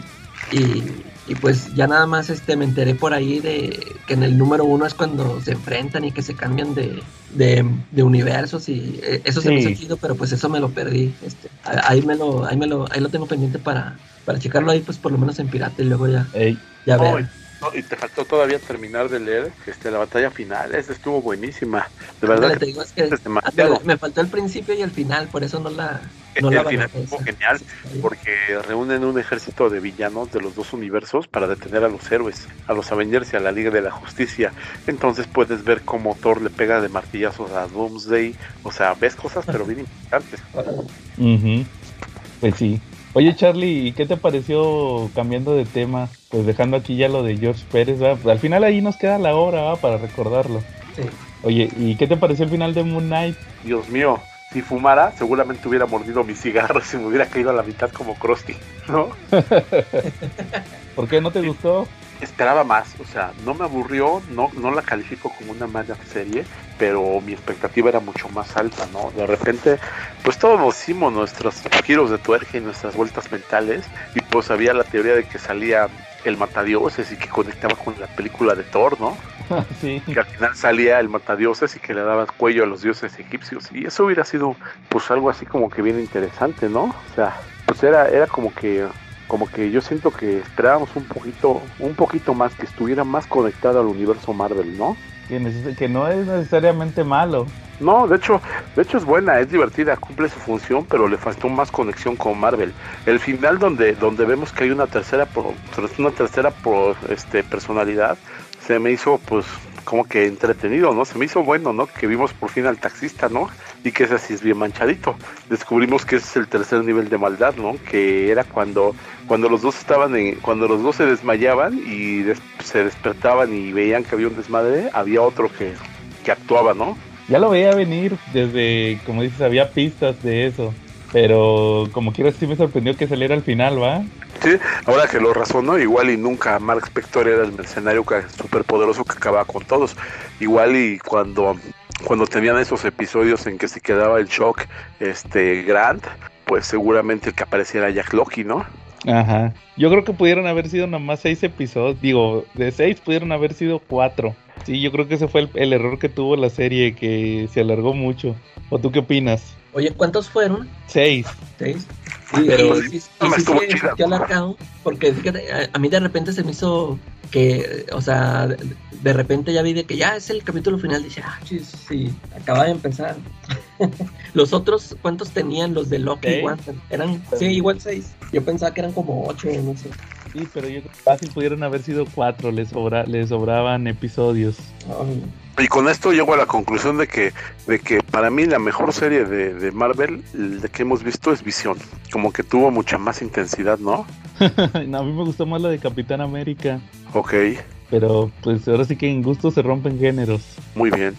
Y, y, pues ya nada más este me enteré por ahí de que en el número uno es cuando se enfrentan y que se cambian de, de, universos y eh, eso se me ha chido, pero pues eso me lo perdí. Este, ahí me lo, ahí me lo, ahí lo tengo pendiente para, para checarlo ahí, pues por lo menos en pirata y luego ya. Ya y te faltó todavía terminar de leer este, la batalla final. Esa estuvo buenísima. De verdad. me faltó el principio y el final, por eso no la. No el final estuvo genial, porque reúnen un ejército de villanos de los dos universos para detener a los héroes, a los Avengers y a la Liga de la Justicia. Entonces puedes ver cómo Thor le pega de martillazos a Doomsday. O sea, ves cosas, pero bien importantes. Pues sí. Oye Charlie, ¿qué te pareció cambiando de tema? Pues dejando aquí ya lo de George Pérez, ¿verdad? Pues al final ahí nos queda la hora para recordarlo. Sí. Oye, ¿y qué te pareció el final de Moon Knight? Dios mío, si fumara, seguramente hubiera mordido mi cigarro y me hubiera caído a la mitad como Krusty, ¿no? ¿Por qué no te gustó? Esperaba más, o sea, no me aburrió, no, no la califico como una mala serie, pero mi expectativa era mucho más alta, ¿no? De repente, pues todos hicimos nuestros giros de tuerca y nuestras vueltas mentales, y pues había la teoría de que salía el matadioses y que conectaba con la película de Thor, ¿no? Sí. Que al final salía el matadioses y que le daba cuello a los dioses egipcios, y eso hubiera sido, pues algo así como que bien interesante, ¿no? O sea, pues era, era como que como que yo siento que esperábamos un poquito, un poquito más, que estuviera más conectado al universo Marvel, ¿no? Que, que no es necesariamente malo. No, de hecho, de hecho es buena, es divertida, cumple su función, pero le faltó más conexión con Marvel. El final donde, donde vemos que hay una tercera una tercera este personalidad, se me hizo pues como que entretenido, ¿no? Se me hizo bueno, ¿no? Que vimos por fin al taxista, ¿no? Y que ese así es bien manchadito. Descubrimos que ese es el tercer nivel de maldad, ¿no? Que era cuando cuando los dos estaban en, cuando los dos se desmayaban y se despertaban y veían que había un desmadre, había otro que, que actuaba, ¿no? Ya lo veía venir desde, como dices, había pistas de eso. Pero como quieras sí me sorprendió que saliera al final, ¿va? Sí, ahora que lo razono, igual y nunca Mark Spector era el mercenario superpoderoso que acababa con todos. Igual y cuando cuando tenían esos episodios en que se quedaba el shock este Grant, pues seguramente el que apareciera Jack Loki, ¿no? Ajá. Yo creo que pudieron haber sido nomás seis episodios. Digo, de seis pudieron haber sido cuatro. Sí, yo creo que ese fue el, error que tuvo la serie, que se alargó mucho. ¿O tú qué opinas? Oye, ¿cuántos fueron? Seis. Seis. Sí, pero sí, sí, sí, alargado, porque fíjate, a, mí de repente se me hizo que, o sea, de, repente ya vi de que ya es el capítulo final, dije, ah, sí, acaba de empezar. los otros, ¿cuántos tenían los de Loki? Igual, eran, sí, igual seis. Yo pensaba que eran como ocho, no sé. Sí, pero yo creo que fácil pudieron haber sido cuatro, les, sobra, les sobraban episodios. Y con esto llego a la conclusión de que, de que para mí la mejor serie de, de Marvel de que hemos visto es Visión. Como que tuvo mucha más intensidad, ¿no? a mí me gustó más la de Capitán América. Ok. Pero pues ahora sí que en gusto se rompen géneros. Muy bien.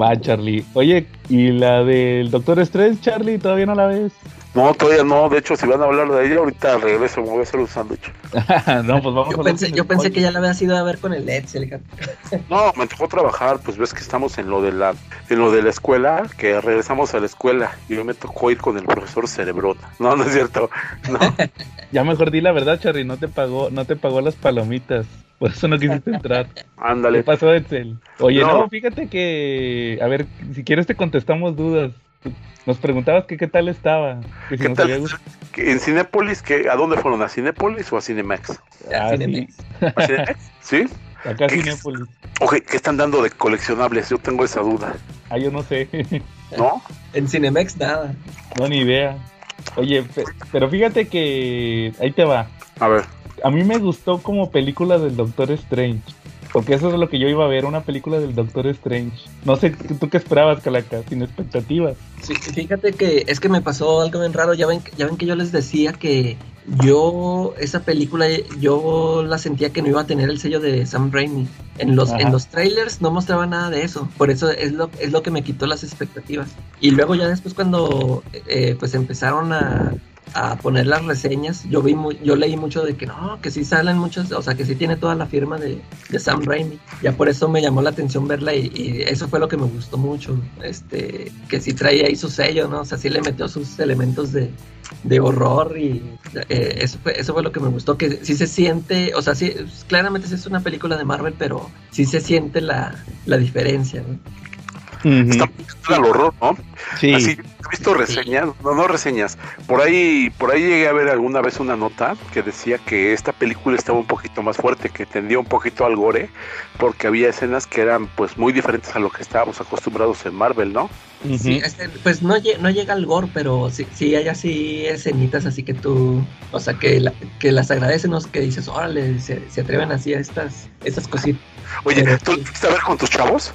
Va, Charlie. Oye, ¿y la del Doctor Strange, Charlie? ¿Todavía no la ves? No, todavía no. De hecho, si van a hablar de ella, ahorita regreso, me voy a hacer un sándwich. no, pues vamos yo a pensé, Yo pensé que ya la había ido a ver con el Excel. no, me tocó trabajar. Pues ves que estamos en lo de la en lo de la escuela, que regresamos a la escuela. Y yo me tocó ir con el profesor Cerebrón. No, no es cierto. No. ya mejor di la verdad, Charly. No te pagó, no te pagó las palomitas. Por eso no quisiste entrar. Ándale. ¿Qué pasó, Edsel? Oye, No. no. fíjate que. A ver, si quieres te contestamos dudas. Nos preguntabas que qué tal estaba. Que si ¿Qué tal? había. ¿En Cinépolis? ¿qué, ¿A dónde fueron? ¿A Cinépolis o a Cinemex? Ah, sí. Cinemex. ¿A Cinemex? ¿Sí? Acá ¿Qué- Cinépolis. Ok, ¿qué están dando de coleccionables? Yo tengo esa duda, Ah, yo no sé. ¿no? En Cinemex nada. no, ni idea. Oye, pe- pero fíjate que. Ahí te va. A ver. A mí me gustó como película del Doctor Strange. Porque eso es lo que yo iba a ver, una película del Doctor Strange. No sé, ¿tú qué esperabas, Calaca? Sin expectativas. Sí, fíjate que es que me pasó algo bien raro. Ya ven, ya ven que yo les decía que yo, esa película, yo la sentía que no iba a tener el sello de Sam Raimi. En los, Ajá. en los trailers no mostraba nada de eso. Por eso es lo, es lo que me quitó las expectativas. Y luego ya después cuando eh, pues empezaron a, a poner las reseñas, yo vi mu- yo leí mucho de que no, que sí salen muchos, o sea, que sí tiene toda la firma de, de Sam Raimi. Ya por eso me llamó la atención verla y, eso fue lo que me gustó mucho. Este, que sí traía ahí su sello, ¿no? O sea, sí le metió sus elementos de, de horror y eh, eso, fue, eso fue lo que me gustó, que sí se siente, o sea, sí, claramente es una película de Marvel, pero sí se siente la, la diferencia, ¿no? Está muy al horror, ¿no? Sí. Así, he visto reseñas, no, no reseñas. Por ahí, por ahí llegué a ver alguna vez una nota que decía que esta película estaba un poquito más fuerte, que tendía un poquito al gore, porque había escenas que eran pues muy diferentes a lo que estábamos acostumbrados en Marvel, ¿no? Sí, este, pues no, no llega al gore, pero sí, sí hay así escenitas así que tú, o sea, que, la- que las agradecen, que dices, órale, se, se atreven así a estas, estas cositas. Oye, ¿tú lo fuiste a ver con tus chavos?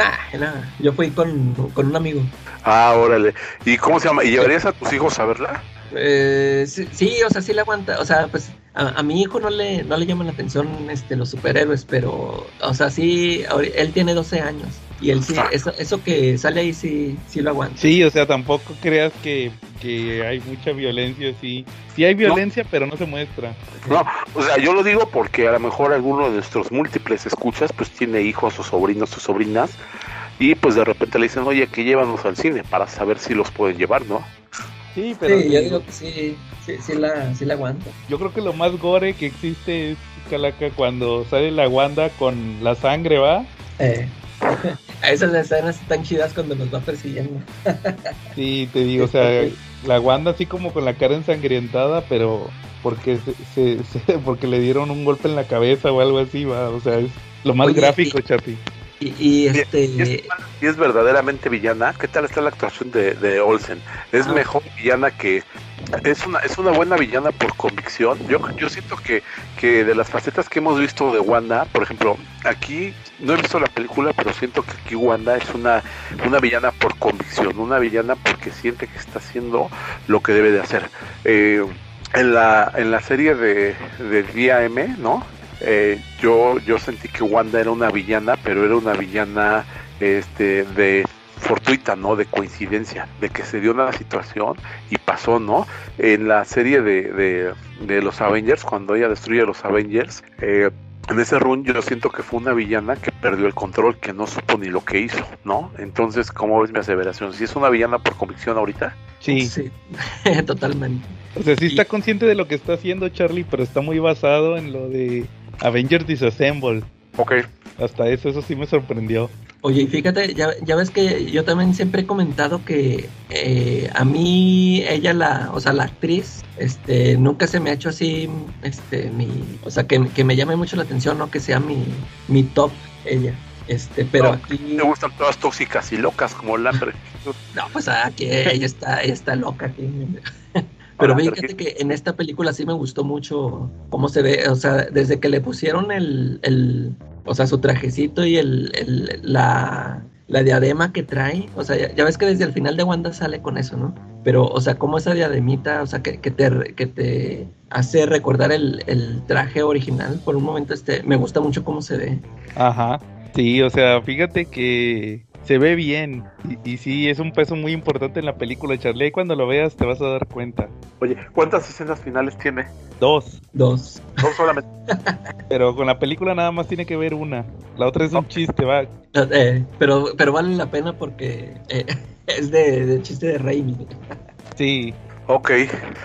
Nah, nah, yo fui con, con un amigo. Ah, órale. ¿Y cómo se llama? ¿Y llevarías a tus hijos a verla? Eh, sí, sí, o sea, sí le aguanta, o sea, pues a, a mi hijo no le, no le llaman la atención este, los superhéroes, pero, o sea, sí, él tiene 12 años y él sí, eso, eso que sale ahí sí, sí lo aguanta. Sí, o sea, tampoco creas que, que hay mucha violencia, sí. Sí hay violencia, pero no se muestra. No, o sea, yo lo digo porque a lo mejor alguno de nuestros múltiples escuchas pues tiene hijos o sobrinos o sobrinas y pues de repente le dicen, oye, que llévanos al cine para saber si los pueden llevar, ¿no? Sí, pero Sí, te yo digo, digo que sí, sí, sí la, sí la aguanta. yo creo que lo más gore que existe es Calaca cuando sale la Wanda con la sangre, ¿va? Eh, esas escenas están chidas cuando nos va persiguiendo. Sí, te digo, o sea, la Wanda así como con la cara ensangrientada, pero porque se, se- se- porque le dieron un golpe en la cabeza o algo así, va, o sea, es lo más Oye, gráfico, y- Chapi. Y, y este, Y es, y es verdaderamente villana. ¿Qué tal está la actuación de, de Olsen? Es Ah. mejor villana que es una es una buena villana por convicción. Yo yo siento que que de las facetas que hemos visto de Wanda, por ejemplo, aquí no he visto la película, pero siento que aquí Wanda es una una villana por convicción, una villana porque siente que está haciendo lo que debe de hacer. Eh, en la en la serie de del día M, ¿no? Eh, yo yo sentí que Wanda era una villana, pero era una villana este de fortuita, ¿no? De coincidencia, de que se dio una situación y pasó, ¿no? En la serie de, de, de los Avengers, cuando ella destruye a los Avengers, eh, en ese run yo siento que fue una villana que perdió el control, que no supo ni lo que hizo, ¿no? Entonces, ¿cómo ves mi aseveración? ¿Si es una villana por convicción ahorita? Sí, sí, totalmente. o sea, sí está Y- consciente de lo que está haciendo Charlie, pero está muy basado en lo de Avengers Disassemble. Ok. Hasta eso, eso sí me sorprendió. Oye, y fíjate, ya, ya ves que yo también siempre he comentado que eh, a mí, ella, la, o sea, la actriz, este, nunca se me ha hecho así, este, mi, o sea, que, que me llame mucho la atención, ¿no? Que sea mi, mi top, ella. Este, pero No, aquí, Me gustan todas tóxicas y locas como Lambert. no, pues aquí ella está, ella está loca aquí. Pero fíjate que en esta película sí me gustó mucho cómo se ve, o sea, desde que le pusieron el, el o sea, su trajecito y el, el- la, la diadema que trae, o sea, ya, ya ves que desde el final de Wanda sale con eso, ¿no? Pero, o sea, como esa diademita, o sea, que, que te, que te hace recordar el, el traje original, por un momento, este, me gusta mucho cómo se ve. Ajá. Sí, o sea, fíjate que se ve bien. Y, y sí, es un peso muy importante en la película, Charlie. Ahí cuando lo veas te vas a dar cuenta. Oye, ¿cuántas escenas finales tiene? Dos. Dos. No solamente. Pero con la película nada más tiene que ver una. La otra es un chiste, va. Eh, pero, pero vale la pena porque eh, es de, de chiste de Raimi. Sí. Ok,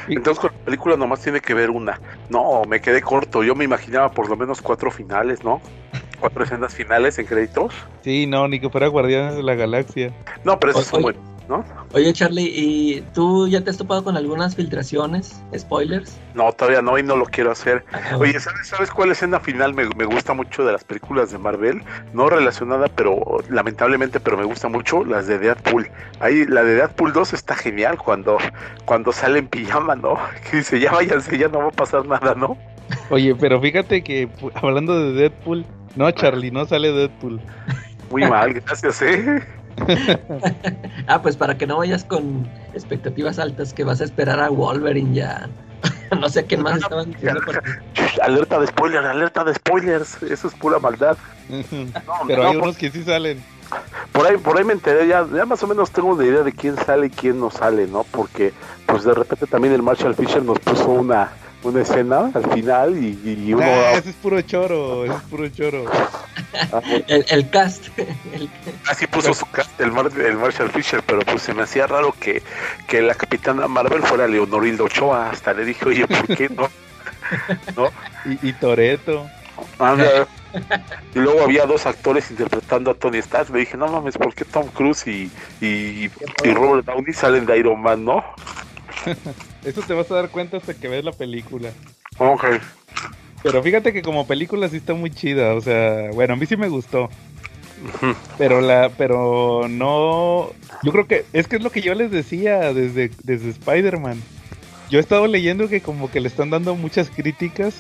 entonces con la película nomás tiene que ver una. No, me quedé corto. Yo me imaginaba por lo menos cuatro finales, ¿no? Cuatro escenas finales en créditos. Sí, no, ni que fuera Guardianes de la Galaxia. No, pero esos Oye, son buenos, ¿no? Oye, Charlie, ¿y tú ya te has topado con algunas filtraciones, spoilers? No, todavía no, y no lo quiero hacer. Ah, Oye, ¿sabes, ¿sabes cuál escena final me, me gusta mucho de las películas de Marvel? No relacionada, pero lamentablemente, pero me gusta mucho las de Deadpool. Ahí, la de Deadpool 2 está genial cuando, cuando sale en pijama, ¿no? Que dice, ya váyanse, ya no va a pasar nada, ¿no? Oye, pero fíjate que hablando de Deadpool, no, Charlie, no sale Deadpool. Muy mal, gracias, ¿eh? Ah, pues para que no vayas con expectativas altas que vas a esperar a Wolverine ya. no sé a quién más estaban diciendo por aquí. Shh, Alerta de spoiler, alerta de spoilers. Eso es pura maldad. pero no, hay unos que sí salen. Por ahí, por ahí me enteré, ya, ya más o menos tengo una idea de quién sale y quién no sale, ¿no? Porque, pues de repente también el Marshall Fisher nos puso una, una escena al final y, y uno... Ah, ese es puro choro, ese es puro choro. ah, El, el cast. el- Así puso su cast el, Mar- el Marshall Fisher, pero pues se me hacía raro que, que la capitana Marvel fuera Leonorilda Ochoa. Hasta le dije, oye, ¿por qué no? ¿No? Y, y Toreto. Y luego había dos actores interpretando a Tony Stark. Me dije, no mames, ¿por qué Tom Cruise y, y, y Robert Downey salen de Iron Man, no? Eso te vas a dar cuenta hasta que ves la película. Ok. Pero fíjate que como película sí está muy chida, o sea, bueno, a mí sí me gustó. Pero la, pero no, yo creo que es que es lo que yo les decía desde, desde Spider-Man. Yo he estado leyendo que como que le están dando muchas críticas,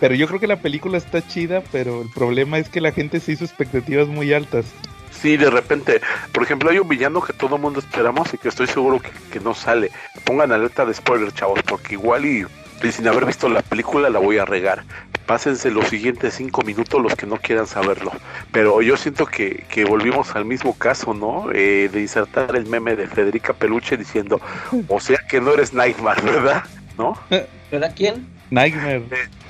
pero yo creo que la película está chida, pero el problema es que la gente se hizo expectativas muy altas. Sí, de repente, por ejemplo, hay un villano que todo el mundo esperamos y que estoy seguro que, que no sale. Pongan alerta de spoiler, chavos, porque igual y, y sin haber visto la película la voy a regar. Pásense los siguientes cinco minutos los que no quieran saberlo. Pero yo siento que, que volvimos al mismo caso, ¿no? Eh, de insertar el meme de Federica Peluche diciendo, o sea que no eres Nightmare, ¿verdad? ¿No? ¿Verdad quién? Nightmare.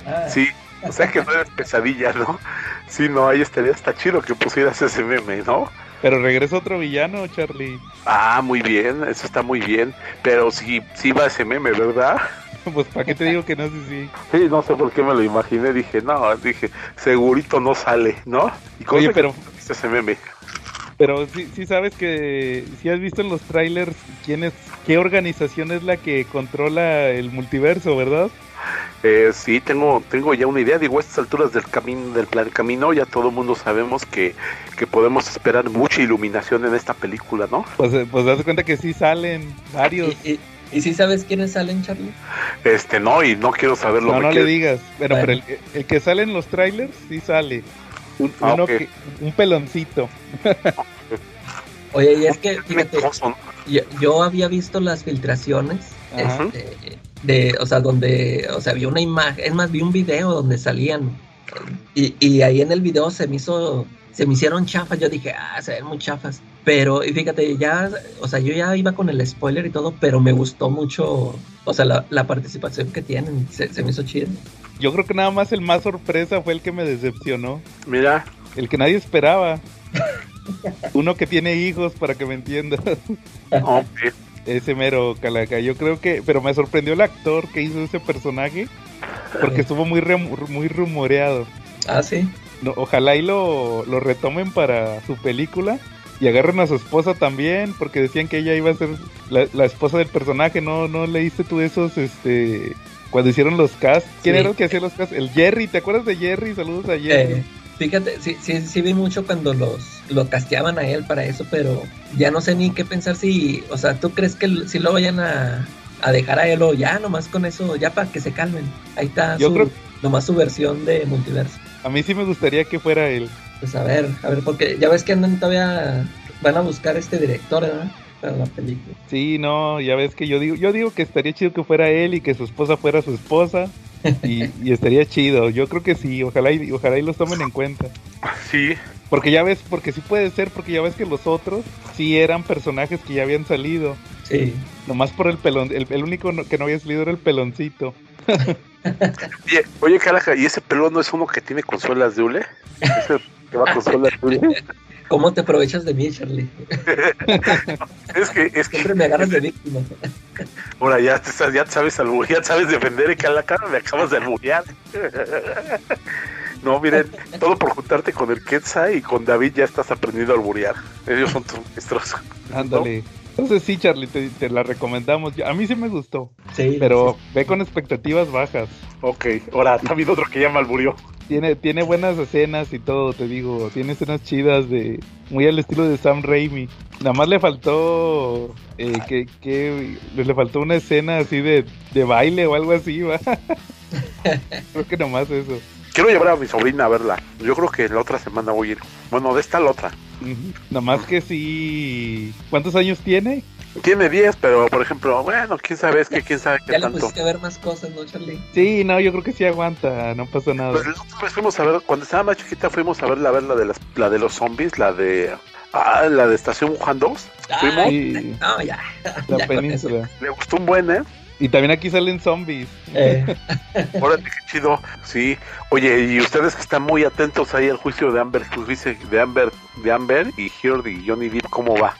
Ah, Sí, o sea que no eres pesadilla, ¿no? Sí, no, ahí estaría hasta chido que pusieras ese meme, ¿no? Pero regresa otro villano, Charlie. Ah, muy bien, eso está muy bien. Pero sí, sí va ese meme, ¿verdad? Pues para qué te digo que no sé si. Sí, no sé por qué me lo imaginé. Dije, no, dije, segurito no sale, ¿no? Y cosa Oye, que pero, viste ese meme. pero sí, sí sabes que si has visto en los trailers quién es, qué organización es la que controla el multiverso, ¿verdad? Eh, sí, tengo, tengo ya una idea. Digo, a estas alturas del camino, del plan camino, ya todo el mundo sabemos que, que podemos esperar mucha iluminación en esta película, ¿no? Pues, eh, pues das cuenta que sí salen varios. ¿Y, y, y si sabes quiénes salen, Charlie? Este, no, y no quiero saberlo. No, no le digas. Bueno, Bueno. pero el, el que sale en los trailers sí sale. Un, Ah, uno ok. que- un peloncito. Oye, y es que, fíjate, yo, yo había visto las filtraciones, Ajá. este, de, o sea, donde, o sea, vi una imagen, es más, vi un video donde salían, y, y ahí en el video se me hizo, se me hicieron chafas, yo dije, ah, se ven muy chafas, pero, y fíjate, ya, o sea, yo ya iba con el spoiler y todo, pero me gustó mucho, o sea, la, la participación que tienen, se, se me hizo chido. Yo creo que nada más el más sorpresa fue el que me decepcionó. Mira, El que nadie esperaba. Uno que tiene hijos, para que me entiendas. ok. Ese mero calaca. Yo creo que. Pero me sorprendió el actor que hizo ese personaje. Porque estuvo muy, muy rumoreado. Ah, sí. No, ojalá y lo, lo retomen para su película. Y agarren a su esposa también. Porque decían que ella iba a ser la, la esposa del personaje. ¿No, no leíste tú esos, este. Cuando hicieron los cast. ¿Quién Sí. era el que hacía los cast? El Jerry. ¿Te acuerdas de Jerry? Saludos a Jerry. Eh, fíjate, sí, sí, sí vi mucho cuando los lo casteaban a él para eso, pero ya no sé ni qué pensar si, o sea, ¿tú crees que si lo vayan a, a dejar a él o ya nomás con eso, ya para que se calmen? Ahí está Yo su, creo- nomás su versión de multiverso. A mí sí me gustaría que fuera él. Pues a ver, a ver, porque ya ves que andan todavía, van a buscar este director, ¿verdad? Para la película. Sí, no, ya ves que yo digo, yo digo que estaría chido que fuera él y que su esposa fuera su esposa y, y estaría chido. Yo creo que sí, ojalá y, ojalá y los tomen en cuenta. Sí, Porque ya ves, porque sí puede ser, porque ya ves que los otros sí eran personajes que ya habían salido. Sí. Nomás por el pelón, el, el único no- que no había salido era el peloncito. Oye, oye, caraja, ¿y ese pelón no es uno que tiene consolas de hule? ¿Ese que va con consolas de hule? ¿Cómo te aprovechas de mí, Charlie? Es que, es que, Siempre me agarras de víctima. Ahora ya, te, ya sabes ya sabes defender que a la cara me acabas de alburear. no, miren, todo por juntarte con el Quetzal y con David ya estás aprendiendo a alburear. Ellos son tus maestros. Ándale. Entonces sí, Charlie, te, la recomendamos. A mí sí me gustó. Sí. Pero ve con expectativas bajas. Ok, ahora también otro que llama alburió. Tiene, tiene buenas escenas y todo, te digo. Tiene escenas chidas de muy al estilo de Sam Raimi. Nada más le faltó eh, que, que le faltó una escena así de, de baile o algo así, ¿va? Creo que nomás eso. Quiero llevar a mi sobrina a verla. Yo creo que la otra semana voy a ir. Bueno, de esta la otra. Nada más que sí. ¿Cuántos años tiene? Tiene 10, pero por ejemplo, bueno, quién sabe, es que quién sabe qué ya tanto. Ya ver más cosas, ¿no, Charlie? Sí, no, yo creo que sí aguanta, no pasa nada. Pues la otra vez fuimos a ver, cuando estaba más chiquita, fuimos a ver la, ver la de, las, la de los zombies, la de. Ah, la de Estación Wuhan 2. Fuimos. No, ya. La península. Le gustó un buen, ¿eh? Y también aquí salen zombies. Eh. Órale, qué chido. Sí. Oye, y ustedes que están muy atentos ahí al juicio de Amber, dice de Amber, de Amber y Heard y Johnny Depp, ¿cómo va?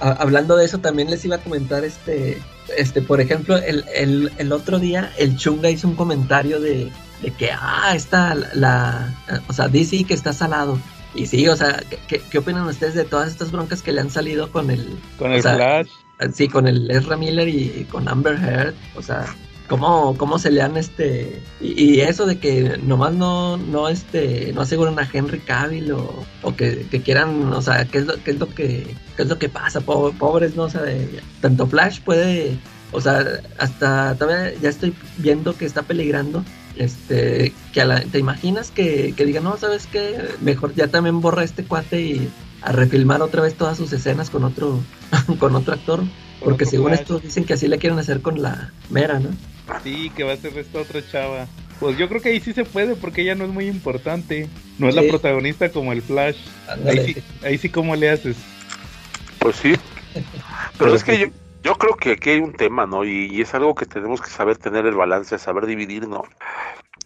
Ah, hablando de eso, también les iba a comentar este, este, por ejemplo, el, el, el otro día el Chunga hizo un comentario de, de que, ah, está la, o sea, DC que está salado. Y sí, o sea, ¿qué, ¿qué, opinan ustedes de todas estas broncas que le han salido con el... Con el Flash? Sí, con el Ezra Miller y con Amber Heard, o sea, cómo, cómo se le han este y, eso de que nomás no no este no aseguran a Henry Cavill o, que, quieran o sea qué es lo qué es lo que qué es lo que pasa pobres no o de, tanto Flash puede o sea hasta también ya estoy viendo que está peligrando este que a la, te imaginas que, que digan no sabes qué mejor ya también borra este cuate y a refilmar otra vez todas sus escenas con otro, con otro actor. Porque según esto dicen que así le quieren hacer con la Mera, ¿no? Sí, que va a ser esta otra chava. Pues yo creo que ahí sí se puede porque ella no es muy importante. No es la protagonista como el Flash. Ahí sí, ahí sí como le haces. Pues sí. Pero, es que yo, yo creo que aquí hay un tema, ¿no? Y, y, es algo que tenemos que saber tener el balance, saber dividir, ¿no?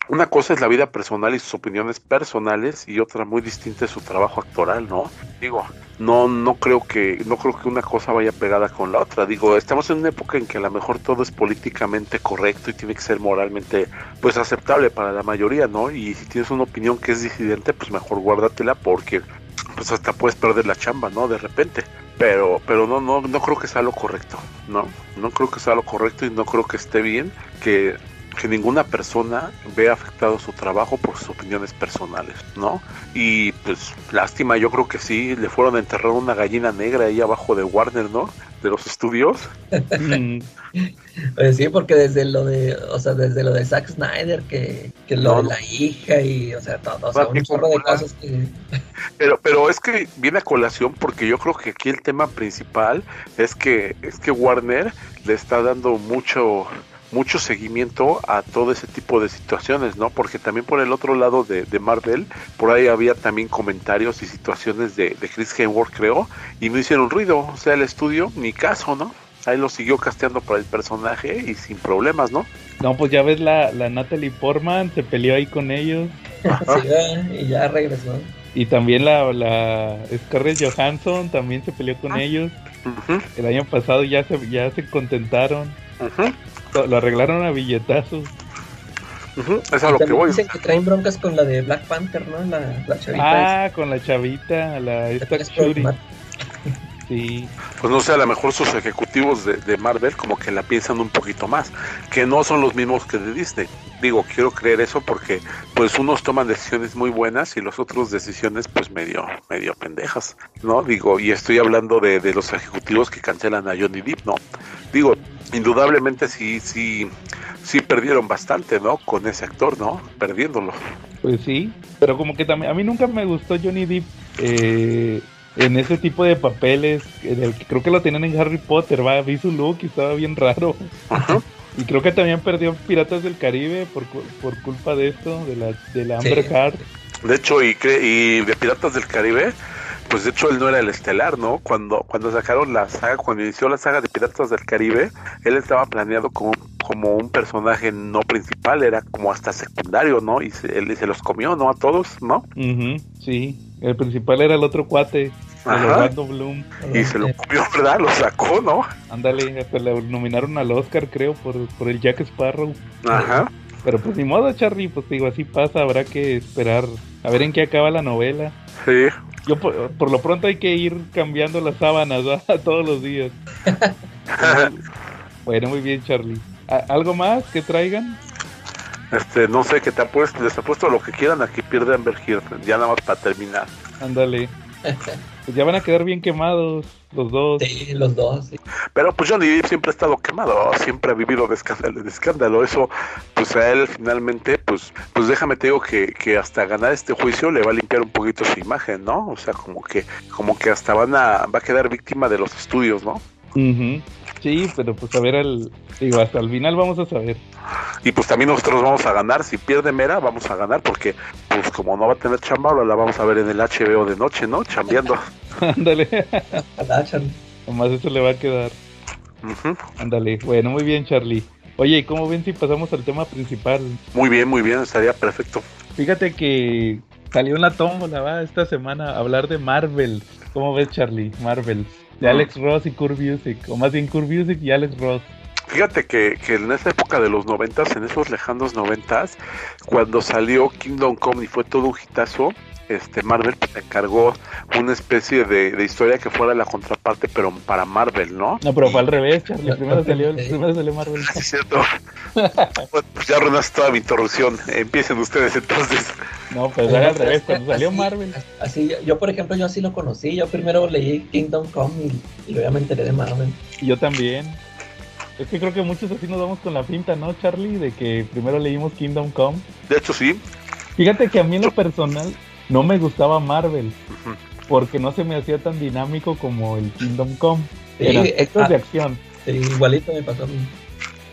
Una cosa es la vida personal y sus opiniones personales y otra muy distinta es su trabajo actoral, ¿no? Digo, no no creo que no creo que una cosa vaya pegada con la otra. Digo, estamos en una época en que a lo mejor todo es políticamente correcto y tiene que ser moralmente pues aceptable para la mayoría, ¿no? Y si tienes una opinión que es disidente, pues mejor guárdatela porque pues hasta puedes perder la chamba, ¿no? De repente. Pero pero no no no creo que sea lo correcto, ¿no? No creo que sea lo correcto y no creo que esté bien que que ninguna persona vea afectado su trabajo por sus opiniones personales, ¿no? Y pues lástima, yo creo que sí, le fueron a enterrar una gallina negra ahí abajo de Warner, ¿no? De los estudios. pues sí, porque desde lo de, o sea, desde lo de Zack Snyder, que, que lo de la hija y, o sea, todo, o sea, un chorro de cosas que... Pero, pero es que viene a colación porque yo creo que aquí el tema principal es que, es que Warner le está dando mucho mucho seguimiento a todo ese tipo de situaciones, ¿no? Porque también por el otro lado de, Marvel, por ahí había también comentarios y situaciones de, Chris Hemsworth, creo, y no hicieron ruido, o sea, el estudio, ni caso, ¿no? Ahí lo siguió casteando para el personaje y sin problemas, ¿no? No, pues ya ves la, la Natalie Portman, se peleó ahí con ellos. sí, y ya regresó. Y también la, la Scarlett Johansson también se peleó con ah. ellos. El año pasado ya se, ya se contentaron. Lo arreglaron a billetazos. Es a lo que voy. Dicen que traen broncas con la de Black Panther, ¿no? La, chavita. Ah, con la chavita, la esta Sí. Pues no sé, a lo mejor sus ejecutivos de, Marvel como que la piensan un poquito más, que no son los mismos que de Disney. Digo, quiero creer eso porque pues unos toman decisiones muy buenas y los otros decisiones pues medio, medio pendejas, ¿no? Digo, y estoy hablando de, de los ejecutivos que cancelan a Johnny Depp, ¿no? Digo, indudablemente sí, sí, sí perdieron bastante, ¿no? Con ese actor, ¿no? Perdiéndolo. Pues sí, pero como que también, a mí nunca me gustó Johnny Depp eh, en ese tipo de papeles, creo que lo tenían en Harry Potter, va, vi su look y estaba bien raro. Y creo que también perdió Piratas del Caribe por, por culpa de esto, de la, de la Amber Heard. De hecho, y, y de Piratas del Caribe, pues de hecho él no era el estelar, ¿no? Cuando, cuando sacaron la saga, cuando inició la saga de Piratas del Caribe, él estaba planeado como, como un personaje no principal, era como hasta secundario, ¿no? Y se, él se los comió, ¿no? A todos, ¿no? sí, el principal era el otro cuate. Orlando Bloom. Y se lo comió, ¿verdad? Lo sacó, ¿no? Ándale, hasta le nominaron al Oscar, creo, por, por el Jack Sparrow. Ajá. Pero pues ni modo, Charlie, pues digo, así pasa, habrá que esperar a ver en qué acaba la novela. Sí. Yo por, por lo pronto hay que ir cambiando las sábanas ¿verdad? todos los días. bueno, muy bien, Charlie. ¿A- ¿Algo más que traigan? Este, no sé, que te apuesto, les apuesto lo que quieran aquí pierde Amber Heard. Ya nada más para terminar. Ándale. Pues ya van a quedar bien quemados los dos. Sí, los dos. sí. Pero pues Johnny Depp siempre ha estado quemado, siempre ha vivido de escándalo, de escándalo. Eso, pues a él finalmente, pues, pues déjame te digo que, que hasta ganar este juicio le va a limpiar un poquito su imagen, ¿no? O sea, como que, como que hasta van a, va a quedar víctima de los estudios, ¿no? Ujú. Sí, pero pues a ver, al, digo, hasta el final vamos a saber. Y pues también nosotros vamos a ganar, si pierde Mera, vamos a ganar, porque pues como no va a tener chamba, ahora la vamos a ver en el HBO de noche, ¿no? Chambeando. Ándale. Nomás eso le va a quedar. Ándale. Bueno, muy bien, Charlie. Oye, ¿y cómo ven si pasamos al tema principal? Muy bien, muy bien, estaría perfecto. Fíjate que salió en la tómbola, va, esta semana a hablar de Marvel. ¿Cómo ves, Charlie? Marvel. De. Alex Ross y Kurt Busiek. O más bien Kurt Busiek y Alex Ross. Fíjate que, que en esa época de los noventas, en esos lejanos noventas, cuando salió Kingdom Come y fue todo un hitazo, este Marvel pues, encargó una especie de, de historia que fuera la contraparte, pero para Marvel, ¿no? No, pero fue al revés, Charlie. Primero salió, primero salió Marvel. Sí, es cierto. Bueno, pues ya arruinaste toda mi interrupción. Empiecen ustedes entonces. No, pues era al revés. Cuando salió Así- Marvel. Así, yo, por ejemplo, yo así lo conocí. Yo primero leí Kingdom Come y, y luego ya me enteré de Marvel. Y yo también. Es que creo que muchos así nos vamos con la pinta, ¿no, Charlie? De que primero leímos Kingdom Come. De hecho, sí. Fíjate que a mí en lo personal no me gustaba Marvel. Porque no se me hacía tan dinámico como el Kingdom Come. Sí, Eran eh, estos ah. de acción. Sí, igualito me pasó a mí.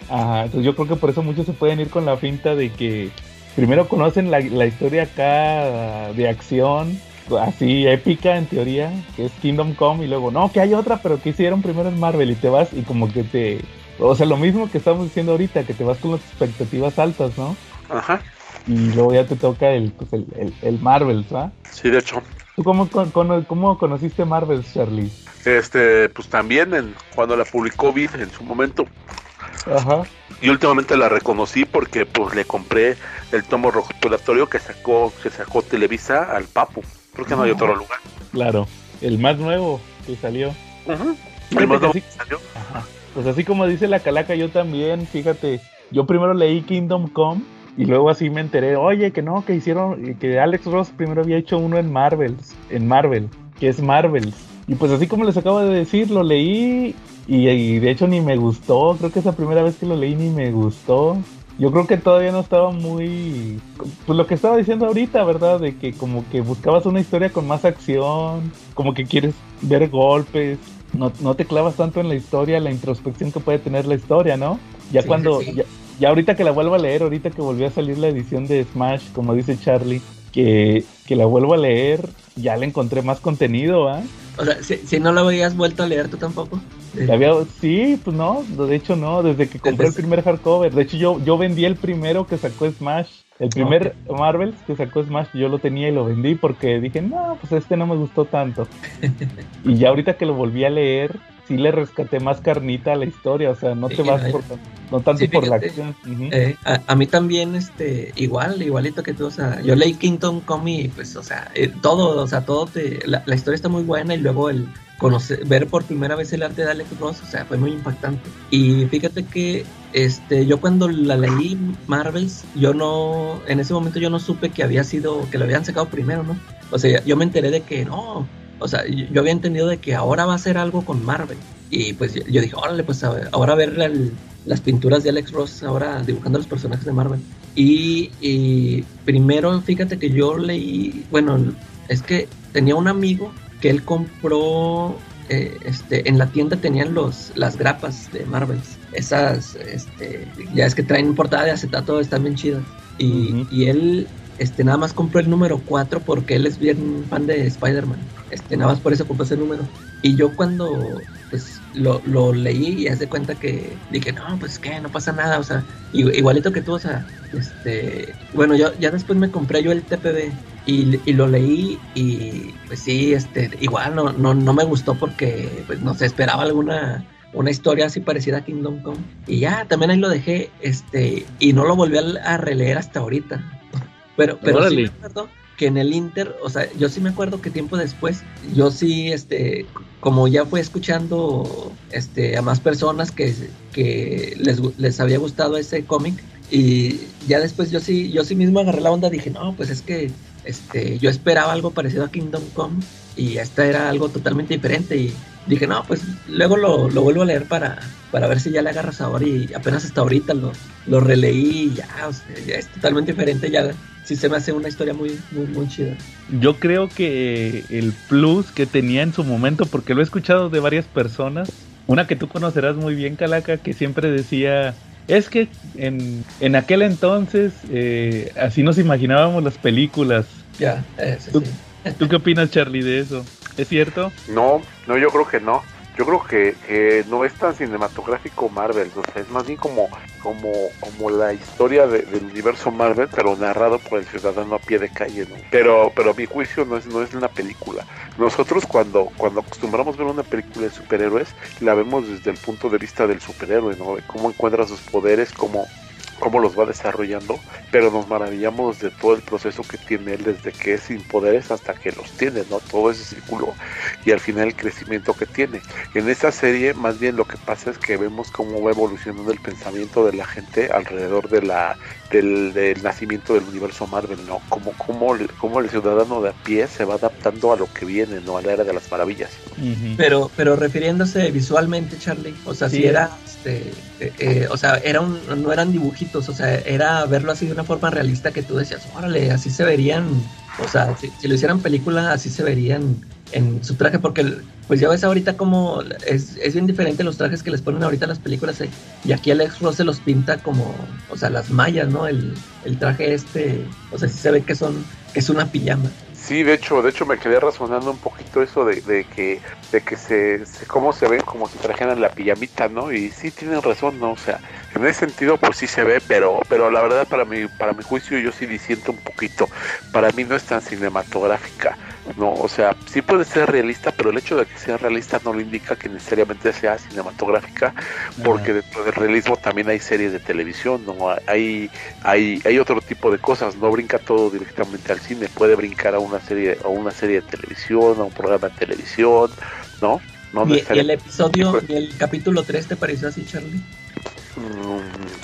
Ajá, entonces yo creo que por eso muchos se pueden ir con la finta de que primero conocen la, la historia acá de acción, así épica en teoría, que es Kingdom Come, y luego, no, que hay otra, pero que hicieron primero en Marvel y te vas y como que te... O sea, lo mismo que estamos diciendo ahorita, que te vas con las expectativas altas, ¿no? Ajá. Y luego ya te toca el, pues, el, el, el Marvel, ¿sabes? Sí, de hecho. ¿Tú cómo, con- cómo conociste Marvel, Charlie? Este, pues también en, cuando la publicó Vid en su momento. Ajá. Y últimamente la reconocí porque pues le compré el tomo recopilatorio que sacó, que sacó Televisa al Papu. Creo que no hay otro lugar. Claro, el más nuevo que salió. Fíjate El más nuevo que salió. Ajá. Pues así como dice la calaca, yo también, fíjate, yo primero leí Kingdom Come y luego así me enteré, oye, que no, que hicieron, que Alex Ross primero había hecho uno en Marvel, en Marvel, que es Marvel. Y pues así como les acabo de decir, lo leí y, y de hecho ni me gustó, creo que esa primera vez que lo leí ni me gustó. Yo creo que todavía no estaba muy... Pues lo que estaba diciendo ahorita, ¿verdad? De que como que buscabas una historia con más acción, como que quieres ver golpes, no, no te clavas tanto en la historia, la introspección que puede tener la historia, ¿no? Ya Sí, cuando... sí, sí. Ya, ya ahorita que la vuelvo a leer, ahorita que volvió a salir la edición de Smash, como dice Charlie, que, que la vuelvo a leer, ya le encontré más contenido, ¿ah? O sea, si, si no lo habías vuelto a leer tú tampoco. Había- sí, pues no, de hecho no, desde que compré el primer hardcover. De hecho yo, yo vendí el primero que sacó Smash. El primer Marvel que sacó Smash yo lo tenía y lo vendí porque dije, no, pues este no me gustó tanto. y ya ahorita que lo volví a leer, sí le rescaté más carnita a la historia, o sea, no Sí, te vas no, por, no tanto sí, por la acción. Eh, a, a mí también, este, igual, igualito que tú, o sea, yo leí Kingdom Come y pues, o sea, eh, todo, o sea, todo te, la, la historia está muy buena y luego el conocer, ver por primera vez el arte de Alex Ross, o sea, fue muy impactante. Y fíjate que, este, yo cuando la leí Marvels, yo no, en ese momento yo no supe que había sido, que lo habían sacado primero, ¿no? O sea, yo me enteré de que no, o sea, yo, había entendido de que ahora va a ser algo con Marvel. Y pues yo, dije, órale, pues a ver, ahora ver el- las pinturas de Alex Ross ahora dibujando los personajes de Marvel. Y, y primero, fíjate que yo leí, bueno, es que tenía un amigo que él compró, eh, este, en la tienda tenían los, las grapas de Marvel. Esas, este, ya es que traen portada de acetato, están bien chidas. Y, y él, este, nada más compró el número 4 porque él es bien fan de Spider-Man. Este, nada más por eso ese número. Y yo cuando pues lo, lo leí y haz de cuenta que dije, no, pues que no pasa nada, o sea, igualito que tú, o sea, este, bueno, yo ya después me compré yo el TPB y, y, lo leí y pues sí, este, igual no, no, no me gustó porque pues no se esperaba alguna una historia así parecida a Kingdom Come. Y ya, también ahí lo dejé, este, y no lo volví a, releer hasta ahorita. Pero, pero sí me acuerdo que en el Inter, o sea, yo sí me acuerdo que tiempo después, yo sí, este, como ya fui escuchando este, a más personas que, que les, les había gustado ese cómic, y ya después yo sí, yo sí mismo agarré la onda, dije, no, pues es que este, yo esperaba algo parecido a Kingdom Come y esta era algo totalmente diferente y dije, no, pues luego lo, vuelvo a leer para, para ver si ya le agarra sabor y apenas hasta ahorita lo, lo releí y ya, ya es totalmente diferente, ya sí se me hace una historia muy, muy chida. Yo creo que el plus que tenía en su momento, porque lo he escuchado de varias personas, una que tú conocerás muy bien, Calaca, que siempre decía, es que en, en aquel entonces eh, así nos imaginábamos las películas. Ya, ¿Tú, ¿Tú qué opinas, Charlie, de eso? ¿Es cierto? No, no, yo creo que no. Yo creo que, no es tan cinematográfico Marvel, o sea, es más bien como, como, como la historia del universo Marvel, pero narrado por el ciudadano a pie de calle, ¿no? Pero, pero mi juicio no es, no es una película. Nosotros cuando, cuando acostumbramos ver una película de superhéroes, la vemos desde el punto de vista del superhéroe, ¿no? De cómo encuentra sus poderes, cómo cómo los va desarrollando, pero nos maravillamos de todo el proceso que tiene él desde que es sin poderes hasta que los tiene, ¿no? Todo ese círculo y al final el crecimiento que tiene. En esta serie más bien lo que pasa es que vemos cómo va evolucionando el pensamiento de la gente alrededor de la del, nacimiento del universo Marvel, ¿no? Como, como, como el ciudadano de a pie se va adaptando a lo que viene, ¿no? A la era de las maravillas. Pero, pero refiriéndose visualmente, Charlie, o sea, si era, este, eh, eh, o sea, era un, no eran dibujitos, o sea, era verlo así de una forma realista que tú decías, órale, así se verían, o sea, si, si lo hicieran película, así se verían en su traje, porque pues ya ves ahorita como es, es bien diferente los trajes que les ponen ahorita las películas, eh, y aquí Alex Ross se los pinta como, o sea, las mallas, ¿no? El, el traje este, o sea, sí se ve que son, que es una pijama. Sí, de hecho, de hecho me quedé razonando un poquito eso de, de que, de que se, se, cómo se ven como si trajeran la pijamita, ¿no? Y sí tienen razón, ¿no? O sea, en ese sentido pues sí se ve, pero, pero la verdad para mi, para mi juicio yo sí disiento un poquito. Para mí no es tan cinematográfica. No, o sea, sí puede ser realista, pero el hecho de que sea realista no lo indica que necesariamente sea cinematográfica, porque dentro del realismo también hay series de televisión, no hay, hay, hay otro tipo de cosas, no brinca todo directamente al cine, puede brincar a una serie, a una serie de televisión, a un programa de televisión, ¿no? no ¿Y, el episodio, y el capítulo 3 te pareció así, Charlie?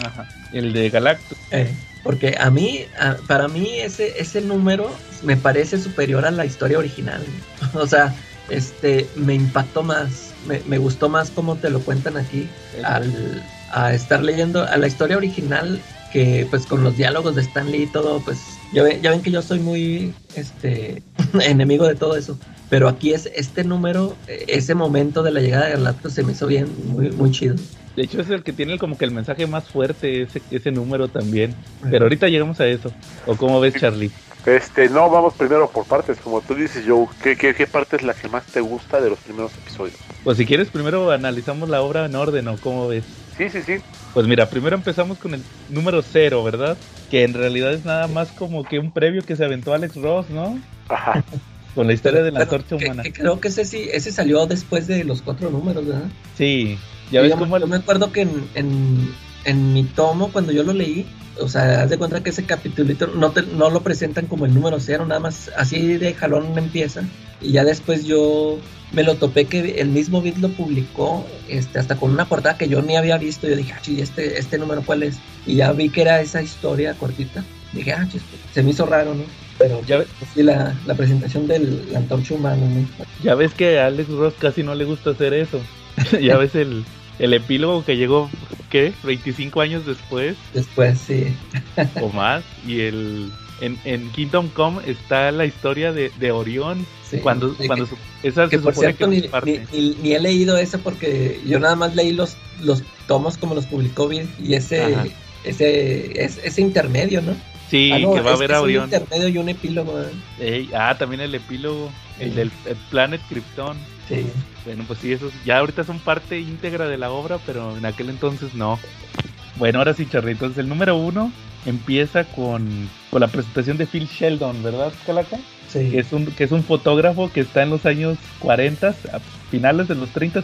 Ajá. El de Galactus. Eh. Porque a mí, para mí ese, ese número me parece superior a la historia original. o sea, este, me impactó más, me, me gustó más cómo te lo cuentan aquí, al, a estar leyendo a la historia original que pues con los diálogos de Stan Lee y todo, pues ya ven, ya ven que yo soy muy este enemigo de todo eso. Pero aquí es este número, ese momento de la llegada de Galactus se me hizo bien, muy, muy chido. De hecho es el que tiene como que el mensaje más fuerte, ese, ese número también. Pero ahorita llegamos a eso. ¿O cómo ves, Charlie? Este, no, vamos primero por partes, como tú dices, Joe. ¿Qué, qué, parte es la que más te gusta de los primeros episodios? Pues si quieres, primero analizamos la obra en orden, ¿o cómo ves? Sí, sí, sí. Pues mira, primero empezamos con el número cero, ¿verdad? Que en realidad es nada más como que un previo que se aventó Alex Ross, ¿no? Ajá. con la historia de la torcha humana. creo que ese sí, ese salió después de los cuatro números, ¿verdad? Sí, ya ves cómo... Yo me acuerdo que en, en, en, mi tomo, cuando yo lo leí, o sea, haz de cuenta que ese capitulito no, te, no lo presentan como el número cero, nada más así de jalón empieza. Y ya después yo me lo topé que el mismo Bit lo publicó este, hasta con una portada que yo ni había visto. Yo dije, ah, este, este número cuál es. Y ya vi que era esa historia cortita. Dije, ah, se me hizo raro, ¿no? Pero ya ves, sí, la, la presentación del antorcha humano, ¿no? Ya ves que a Alex Ross casi no le gusta hacer eso. ya ves el, el epílogo que llegó, ¿qué? 25 años después. Después, sí. o más. Y el en, en Kingdom Come está la historia de, de Orión. cuando, cuando esa que por cierto, ni, ni, he leído esa porque yo nada más leí los, los tomos como los publicó bien y ese, ese, ese intermedio, ¿no? Sí, ah, que va a haber a Orión. Un intermedio y un epílogo. ¿eh? ah, también el epílogo, el del Planet Krypton. Sí. Bueno, pues sí, esos ya ahorita son parte íntegra de la obra, pero en aquel entonces no. Bueno, ahora sí, Charly. Entonces, el número uno empieza con, con la presentación de Phil Sheldon, ¿verdad, Calaca? Sí. Que es, un, que es un fotógrafo que está en los años 40, a finales de los 30,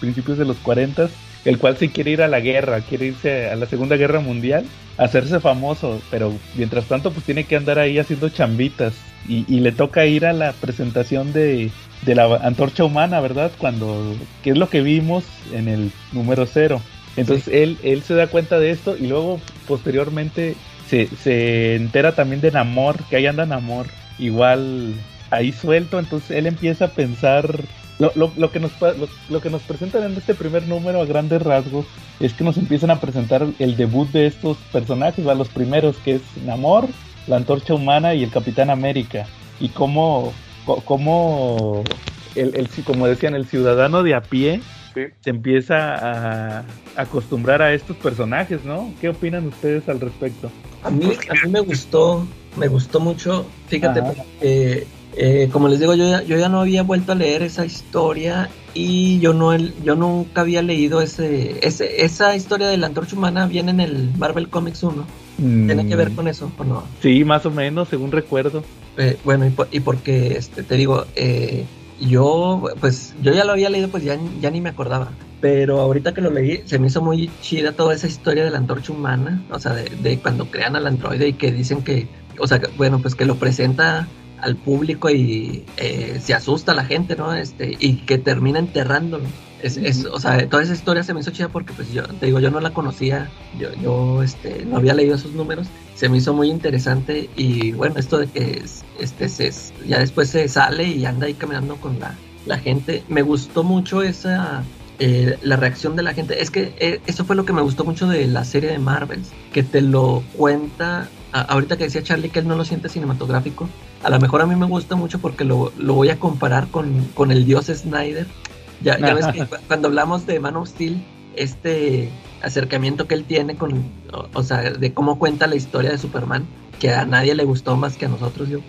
principios de los 40, el cual se quiere ir a la guerra, quiere irse a la Segunda Guerra Mundial, hacerse famoso, pero mientras tanto pues tiene que andar ahí haciendo chambitas y, y le toca ir a la presentación de, de, la antorcha humana, ¿verdad? Cuando, que es lo que vimos en el número cero. Entonces sí. él, él se da cuenta de esto y luego posteriormente se, se entera también de Namor, que ahí anda Namor, igual ahí suelto, entonces él empieza a pensar lo, lo, lo, que nos, lo, lo, que nos presentan en este primer número a grandes rasgos es que nos empiezan a presentar el debut de estos personajes, a los primeros, que es Namor, la Antorcha Humana y el Capitán América. Y cómo, cómo el, el, como decían, el ciudadano de a pie sí. se empieza a acostumbrar a estos personajes, ¿no? ¿Qué opinan ustedes al respecto? A mí, a mí me gustó, me gustó mucho, fíjate, porque eh, como les digo, yo ya, yo ya no había vuelto a leer esa historia y yo no yo nunca había leído ese, ese esa historia de la antorcha humana viene en el Marvel Comics 1. Mm. ¿Tiene que ver con eso o no? Sí, más o menos, según recuerdo. Eh, bueno, y, por, y, porque este, te digo, eh, yo pues yo ya lo había leído, pues ya, ya ni me acordaba. Pero ahorita que lo leí, se me hizo muy chida toda esa historia de la antorcha humana, o sea, de, de cuando crean al androide y que dicen que, o sea, bueno, pues que lo presenta al público y eh, se asusta a la gente, ¿no? Este, y que termina enterrándolo. Es, es, o sea, toda esa historia se me hizo chida porque, pues, yo te digo, yo no la conocía, yo, yo este, no había leído esos números, se me hizo muy interesante y, bueno, esto de que, este, se, ya después se sale y anda ahí caminando con la, la gente, me gustó mucho esa, eh, la reacción de la gente. Es que eh, eso fue lo que me gustó mucho de la serie de Marvel, que te lo cuenta. A, ahorita que decía Charlie que él no lo siente cinematográfico, a lo mejor a mí me gusta mucho porque lo, lo voy a comparar con, con, el dios Snyder. Ya, ya ves que cuando hablamos de Man of Steel, este acercamiento que él tiene con, o, o, sea, de cómo cuenta la historia de Superman, que a nadie le gustó más que a nosotros, yo.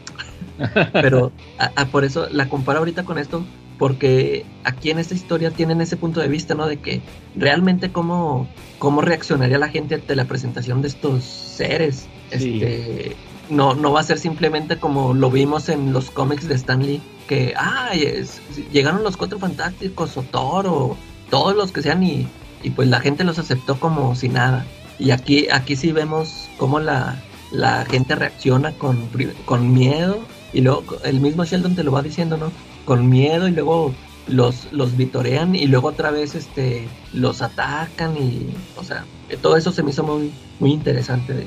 Pero a, a, por eso la comparo ahorita con esto, porque aquí en esta historia tienen ese punto de vista, ¿no? De que realmente cómo, cómo reaccionaría la gente ante la presentación de estos seres. Sí. Este, no, no va a ser simplemente como lo vimos en los cómics de Stan Lee, que, ay, es, llegaron los cuatro fantásticos o Thor o todos los que sean y, y pues la gente los aceptó como si nada. Y aquí, aquí sí vemos cómo la, la gente reacciona con, con miedo y luego el mismo Sheldon te lo va diciendo, ¿no? Con miedo y luego los, los vitorean y luego otra vez este los atacan y o sea todo eso se me hizo muy muy interesante de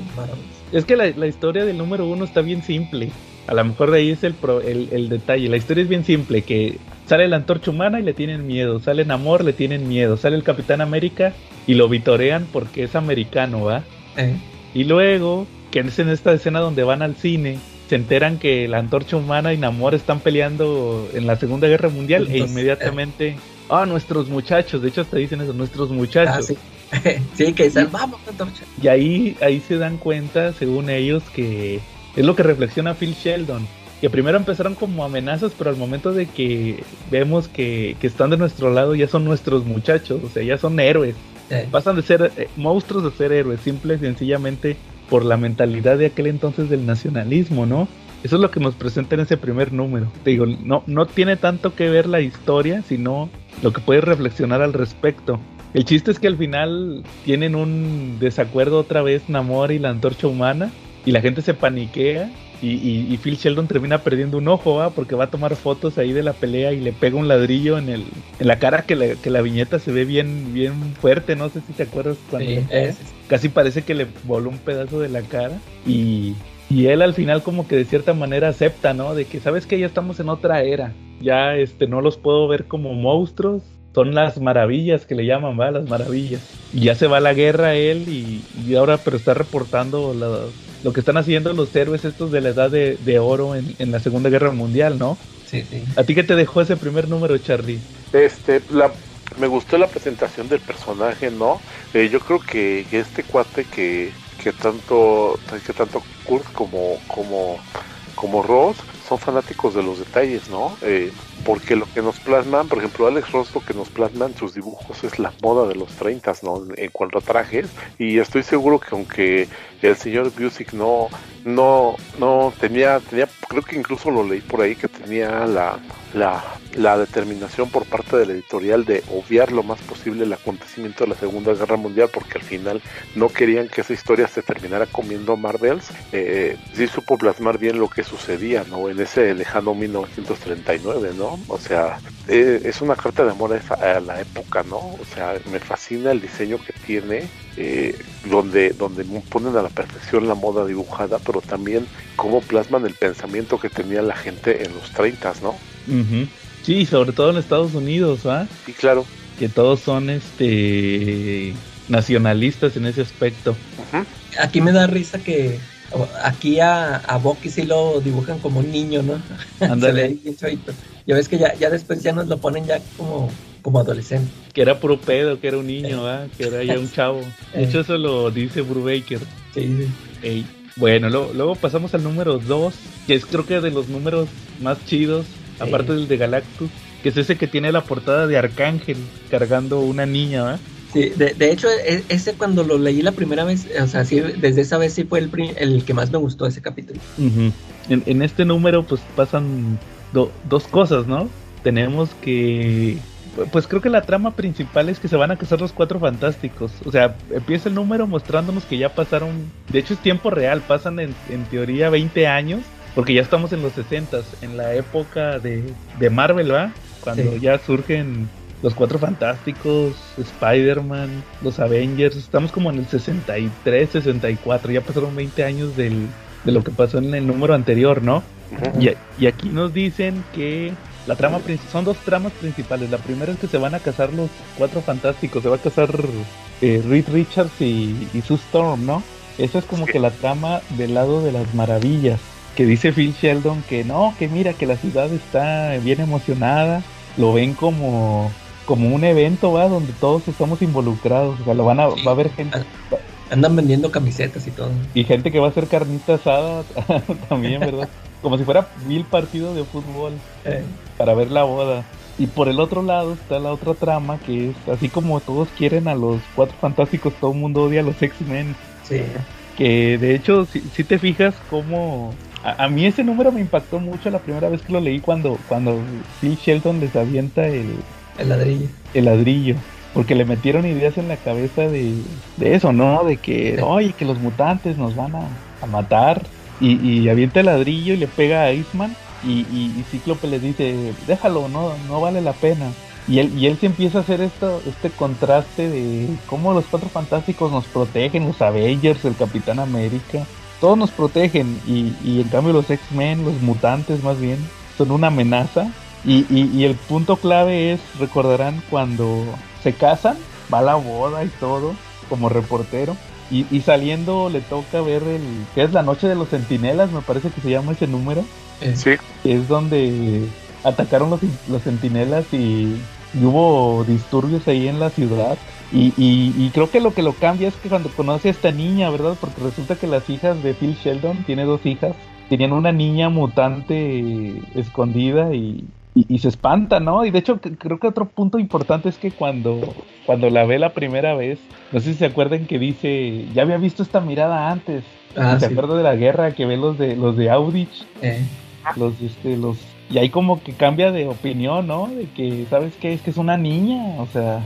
es que la, la, historia del número uno está bien simple a lo mejor de ahí es el, pro, el, el, detalle la historia es bien simple que sale la antorcha humana y le tienen miedo sale Namor le tienen miedo sale el Capitán América y lo vitorean porque es americano va eh. y luego que es en esta escena donde van al cine se enteran que la antorcha humana y Namor están peleando en la Segunda Guerra Mundial Entonces, e inmediatamente, ah, oh, nuestros muchachos, de hecho hasta dicen eso, nuestros muchachos. Ah, sí. sí. que salvamos la antorcha. Y ahí, ahí se dan cuenta, según ellos, que es lo que reflexiona Phil Sheldon. Que primero empezaron como amenazas, pero al momento de que vemos que, que están de nuestro lado ya son nuestros muchachos, o sea, ya son héroes. Sí. Pasan de ser eh, monstruos de ser héroes, simple y sencillamente por la mentalidad de aquel entonces del nacionalismo, ¿no? Eso es lo que nos presenta en ese primer número. Te digo, no, no tiene tanto que ver la historia, sino lo que puedes reflexionar al respecto. El chiste es que al final tienen un desacuerdo otra vez Namor y la antorcha humana y la gente se paniquea y, y, y, Phil Sheldon termina perdiendo un ojo, ¿va? Porque va a tomar fotos ahí de la pelea y le pega un ladrillo en el en la cara que la, que la viñeta se ve bien bien fuerte, no sé si te acuerdas cuando sí, es. casi parece que le voló un pedazo de la cara y y él al final como que de cierta manera acepta, ¿no? De que sabes que ya estamos en otra era. Ya este no los puedo ver como monstruos, son las maravillas que le llaman, ¿va? Las maravillas. Y ya se va a la guerra él y, y ahora pero está reportando la, lo que están haciendo los héroes estos de la edad de, de oro en, en, la Segunda Guerra Mundial, ¿no? Sí, sí. ¿A ti qué te dejó ese primer número, Charlie? Este, la, me gustó la presentación del personaje, ¿no? Eh, yo creo que, que este cuate que, que tanto que tanto Kurt como como como Ross son fanáticos de los detalles, ¿no? Eh, porque lo que nos plasman, por ejemplo, Alex Ross lo que nos plasman sus dibujos es la moda de los 30, ¿no? En cuanto a trajes, y estoy seguro que aunque el señor Busick no, no, no tenía, tenía, creo que incluso lo leí por ahí que tenía la, la, la, determinación por parte de la editorial de obviar lo más posible el acontecimiento de la Segunda Guerra Mundial porque al final no querían que esa historia se terminara comiendo Marvels. Eh, sí supo plasmar bien lo que sucedía, ¿no? En ese lejano 1939, ¿no? O sea, eh, es una carta de amor a, a, la época, ¿no? O sea, me fascina el diseño que tiene, eh, donde, donde ponen a la perfección la moda dibujada, pero también cómo plasman el pensamiento que tenía la gente en los 30, ¿no? Sí, sobre todo en Estados Unidos, ¿ah? Sí, claro. Que todos son este nacionalistas en ese aspecto. Aquí me da risa que aquí a, a Bucky sí lo dibujan como un niño, ¿no? Ándale. ya ves que ya, ya después ya nos lo ponen ya como, como adolescente. Que era puro pedo, que era un niño, ¿ah? Que era ya un chavo. De hecho, eso lo dice Brubaker. Sí, Ey. Bueno, lo, luego pasamos al número 2, que es creo que de los números más chidos, aparte del de Galactus, que es ese que tiene la portada de Arcángel cargando una niña, ¿verdad? Sí, de, de, hecho, e, ese cuando lo leí la primera vez, o sea, sí, desde esa vez sí fue el, el que más me gustó ese capítulo. Uh -huh. en, en, este número, pues pasan do, dos cosas, ¿no? Tenemos que. Pues creo que la trama principal es que se van a casar los cuatro fantásticos. O sea, empieza el número mostrándonos que ya pasaron. De hecho, es tiempo real, pasan en, en teoría 20 años. Porque ya estamos en los 60 en la época de, de Marvel, ¿va? Cuando sí. ya surgen los Cuatro Fantásticos, Spider-Man, los Avengers, estamos como en el 63, 64, ya pasaron 20 años del, de lo que pasó en el número anterior, ¿no? Y, y, aquí nos dicen que la trama son dos tramas principales. La primera es que se van a casar los Cuatro Fantásticos, se va a casar eh, Reed Richards y, y Sue Storm, ¿no? Esa es como que la trama del lado de las maravillas. Que dice Phil Sheldon que no, que mira que la ciudad está bien emocionada, lo ven como como un evento, ¿va? Donde todos estamos involucrados, o sea, lo van a, sí. va a haber gente... Andan vendiendo camisetas y todo. Y gente que va a hacer carnita asada también, ¿verdad? como si fuera mil partidos de fútbol eh. para ver la boda. Y por el otro lado está la otra trama que es, así como todos quieren a los Cuatro Fantásticos, todo el mundo odia a los X-Men. Sí. Que de hecho, si, si te fijas cómo... A, a, mí ese número me impactó mucho la primera vez que lo leí cuando, cuando Phil Shelton les avienta el, el ladrillo. El ladrillo. Porque le metieron ideas en la cabeza de, de eso, ¿no? De que, sí. oye, que los mutantes nos van a, a matar. Y, y, avienta el ladrillo y le pega a Iceman. Y, y, y, Cíclope le dice, déjalo, no, no vale la pena. Y él, y él se empieza a hacer esto, este contraste de cómo los cuatro fantásticos nos protegen, los Avengers, el Capitán América, todos nos protegen. Y, y en cambio los X-Men, los mutantes más bien, son una amenaza. Y, y, y, el punto clave es, recordarán, cuando se casan, va a la boda y todo, como reportero. Y, y, saliendo le toca ver el que es la noche de los centinelas, me parece que se llama ese número. Sí. Es donde atacaron los, los centinelas y, y, hubo disturbios ahí en la ciudad. Y, y, creo que lo que lo cambia es que cuando conoce a esta niña, ¿verdad? Porque resulta que las hijas de Phil Sheldon, tiene dos hijas, tenían una niña mutante escondida y, y, y, se espanta, ¿no? Y de hecho creo que otro punto importante es que cuando, cuando la ve la primera vez, no sé si se acuerdan que dice, ya había visto esta mirada antes. Ah, se sí. acuerda de la guerra que ve los de los de Audich, eh. los este los y ahí como que cambia de opinión, ¿no? De que sabes qué es que es una niña, o sea,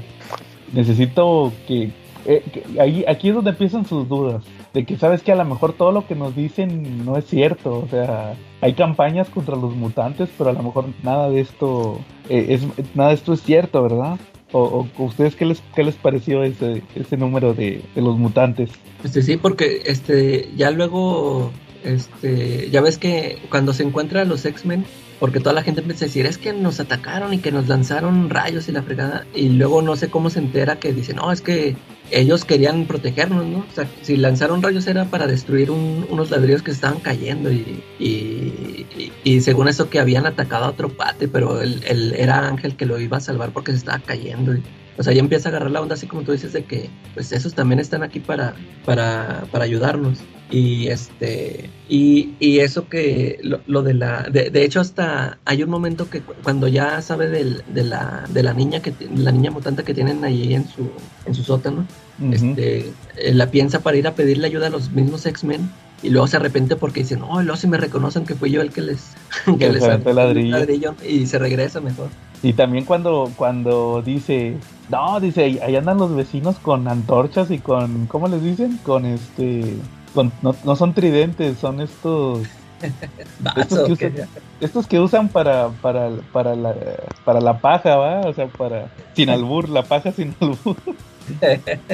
necesito que, eh, que ahí aquí es donde empiezan sus dudas de que sabes que a lo mejor todo lo que nos dicen no es cierto, o sea, hay campañas contra los mutantes, pero a lo mejor nada de esto eh, es nada de esto es cierto, ¿verdad? O, o ustedes qué les qué les pareció ese ese número de, de los mutantes? Este sí, porque este ya luego este ya ves que cuando se encuentran los X-Men porque toda la gente empieza a decir, es que nos atacaron y que nos lanzaron rayos y la fregada, y luego no sé cómo se entera que dicen, no, es que ellos querían protegernos, ¿no? O sea, si lanzaron rayos era para destruir un, unos ladrillos que estaban cayendo y, y, y, y, según eso que habían atacado a otro pate, pero él, él, era Ángel que lo iba a salvar porque se estaba cayendo. O sea, ya empieza a agarrar la onda así como tú dices de que pues esos también están aquí para, para, para ayudarnos. Y este, y, y eso que lo, lo de la, de, de, hecho hasta hay un momento que cuando ya sabe del, de, la, de la niña que la niña mutante que tienen ahí en su, en su sótano, uh -huh. este, eh, la piensa para ir a pedirle ayuda a los mismos X-Men y luego se arrepiente porque dice, no, luego si me reconocen que fui yo el que les, que les el ladrillo. ladrillo y se regresa mejor. Y también cuando, cuando dice, no, dice, ahí andan los vecinos con antorchas y con, ¿cómo les dicen? Con este, con, no, no son tridentes, son estos... estos, que usan, estos que usan para, para, para, la, para la paja, ¿va? O sea, para... Sin albur, la paja sin albur.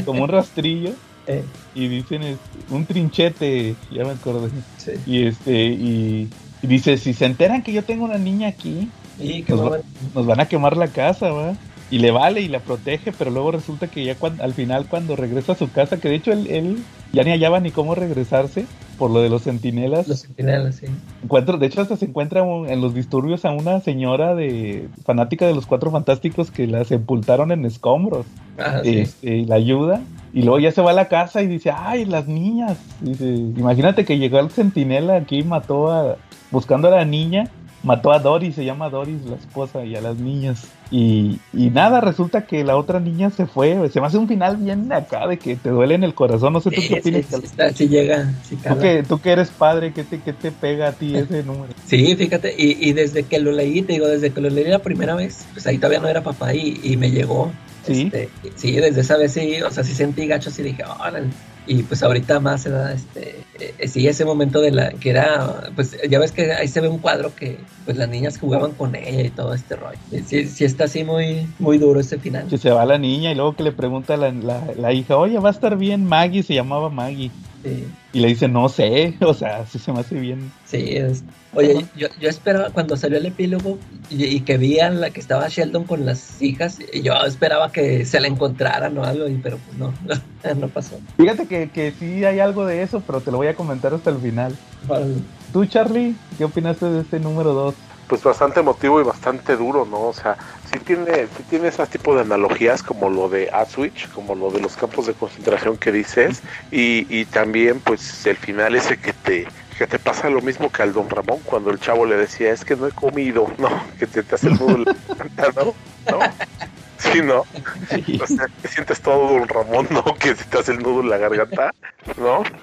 Como un rastrillo. Eh. Y dicen un trinchete, ya me acordé. Sí. Y este, y, y, dice, si se enteran que yo tengo una niña aquí, y nos, va, nos, van a quemar la casa, ¿va? Y le vale y la protege, pero luego resulta que ya cuando, al final cuando regresa a su casa, que de hecho él, él ya ni hallaba ni cómo regresarse por lo de los centinelas. Los centinelas, sí. Encuentro, de hecho hasta se encuentra un, en los disturbios a una señora de fanática de los Cuatro Fantásticos que la sepultaron en escombros. Ah, este, sí. Y la ayuda. Y luego ya se va a la casa y dice, ay, las niñas. Dice, imagínate que llegó el centinela aquí y mató a, buscando a la niña, mató a Doris, se llama Doris la esposa, y a las niñas. Y, y nada, resulta que la otra niña se fue. Se me hace un final bien acá de que te duele en el corazón. No sé tú sí, qué opinas. Sí, sí, está, sí llega, sí ¿Tú, que, tú que eres padre, ¿qué te, qué te pega a ti ese número? Sí, fíjate, y, y, desde que lo leí, te digo, desde que lo leí la primera vez, pues ahí todavía no era papá y, y me llegó. Sí. Este, sí, desde esa vez sí, o sea, sí sentí gacho, y dije, órale. Y pues ahorita más se da, este, eh, sí, ese momento de la, que era, pues ya ves que ahí se ve un cuadro que, pues las niñas jugaban con ella y todo este rollo. Sí, sí está así muy, muy duro ese final. Que se va la niña y luego que le pregunta a la, la, la hija, oye, va a estar bien Maggie, se llamaba Maggie. Sí. Y le dice, no sé, o sea, sí se me hace bien. Sí, es... Oye, yo, yo esperaba cuando salió el epílogo y, y, que vi a la que estaba Sheldon con las hijas, yo esperaba que se la encontraran o algo, y, pero pues no, no, no pasó. Fíjate que, que, sí hay algo de eso, pero te lo voy a comentar hasta el final. Vale. ¿Tú, Charlie, qué opinaste de este número 2? Pues bastante emotivo y bastante duro, ¿no? O sea, sí tiene, sí tiene ese tipo de analogías como lo de Auschwitz, como lo de los campos de concentración que dices, y, y también pues el final ese que te que te pasa lo mismo que al don Ramón cuando el chavo le decía es que no he comido, no, que te, te hace el nudo ¿no? ¿no? Sí, ¿no? Sí. O sea, que sientes todo don Ramón, ¿no? Que se te hace el nudo en la garganta, ¿no?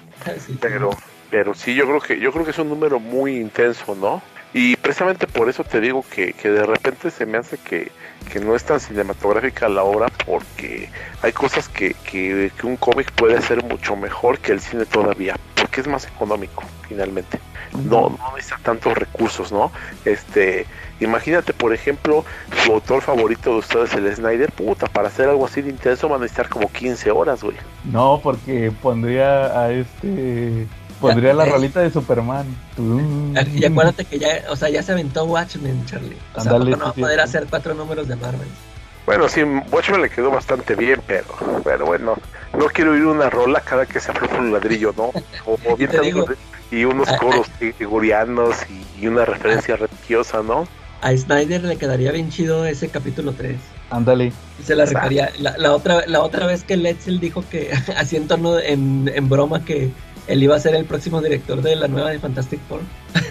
Sí, pero, pero sí, yo creo que, yo creo que es un número muy intenso, ¿no? Y precisamente por eso te digo que, que de repente se me hace que, que no es tan cinematográfica la obra porque hay cosas que, que, que un cómic puede hacer mucho mejor que el cine todavía, porque es más económico finalmente. No, no necesita tantos recursos, ¿no? Este, imagínate, por ejemplo, su autor favorito de ustedes, el Snyder, puta, para hacer algo así de intenso van a necesitar como 15 horas, güey. No, porque pondría a este Pondría la rolita de Superman. Y acuérdate que ya, o sea, ya se aventó Watchmen, Charlie. O sea, Andale, no va a poder hacer cuatro números de Marvel. Bueno, sí, Watchmen le quedó bastante bien, pero, pero bueno, no quiero oír una rola cada que se afloja un ladrillo, ¿no? O, o bien digo, y unos coros gregorianos y, y, una referencia religiosa, ¿no? A Snyder le quedaría bien chido ese capítulo 3. Ándale. Se la refería. La, la, otra, la otra vez que Letzel dijo que, así en tono, en, en broma, que él iba a ser el próximo director de la nueva de Fantastic Four.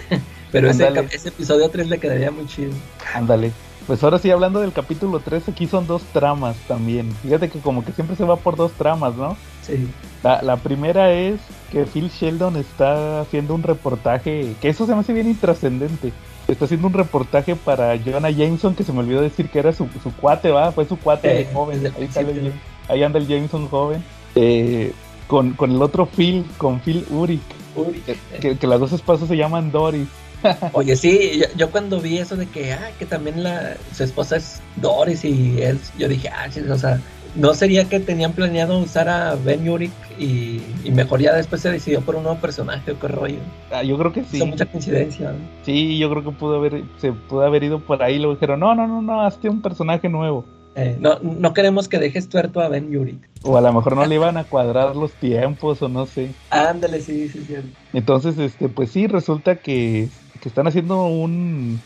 Pero ese, ese, episodio 3 le quedaría muy chido. Ándale. Pues ahora sí, hablando del capítulo 3, aquí son dos tramas también. Fíjate que como que siempre se va por dos tramas, ¿no? Sí. La, la primera es que Phil Sheldon está haciendo un reportaje, que eso se me hace bien intrascendente. Está haciendo un reportaje para Jonah Jameson, que se me olvidó decir que era su, su cuate, ¿va? Fue su cuate eh, joven. Ahí, sale, ahí anda el Jameson joven. Eh, con, con el otro Phil, con Phil Uric. Uric. Que, que, las dos esposas se llaman Doris. Oye, sí, yo, yo, cuando vi eso de que, ah, que también la, su esposa es Doris y él, yo dije, ah, sí, o sea, no sería que tenían planeado usar a Ben Uric y, y, mejor ya después se decidió por un nuevo personaje o qué rollo. Ah, yo creo que sí. Hizo mucha coincidencia. ¿no? Sí, yo creo que pudo haber, se pudo haber ido por ahí y lo dijeron, no, no, no, no, hazte un personaje nuevo. Eh, no, no queremos que dejes tuerto a Ben Yurik. O a lo mejor no le iban a cuadrar los tiempos o no sé. Ándale, sí, sí, sí. Entonces, este, pues sí, resulta que, que están haciendo un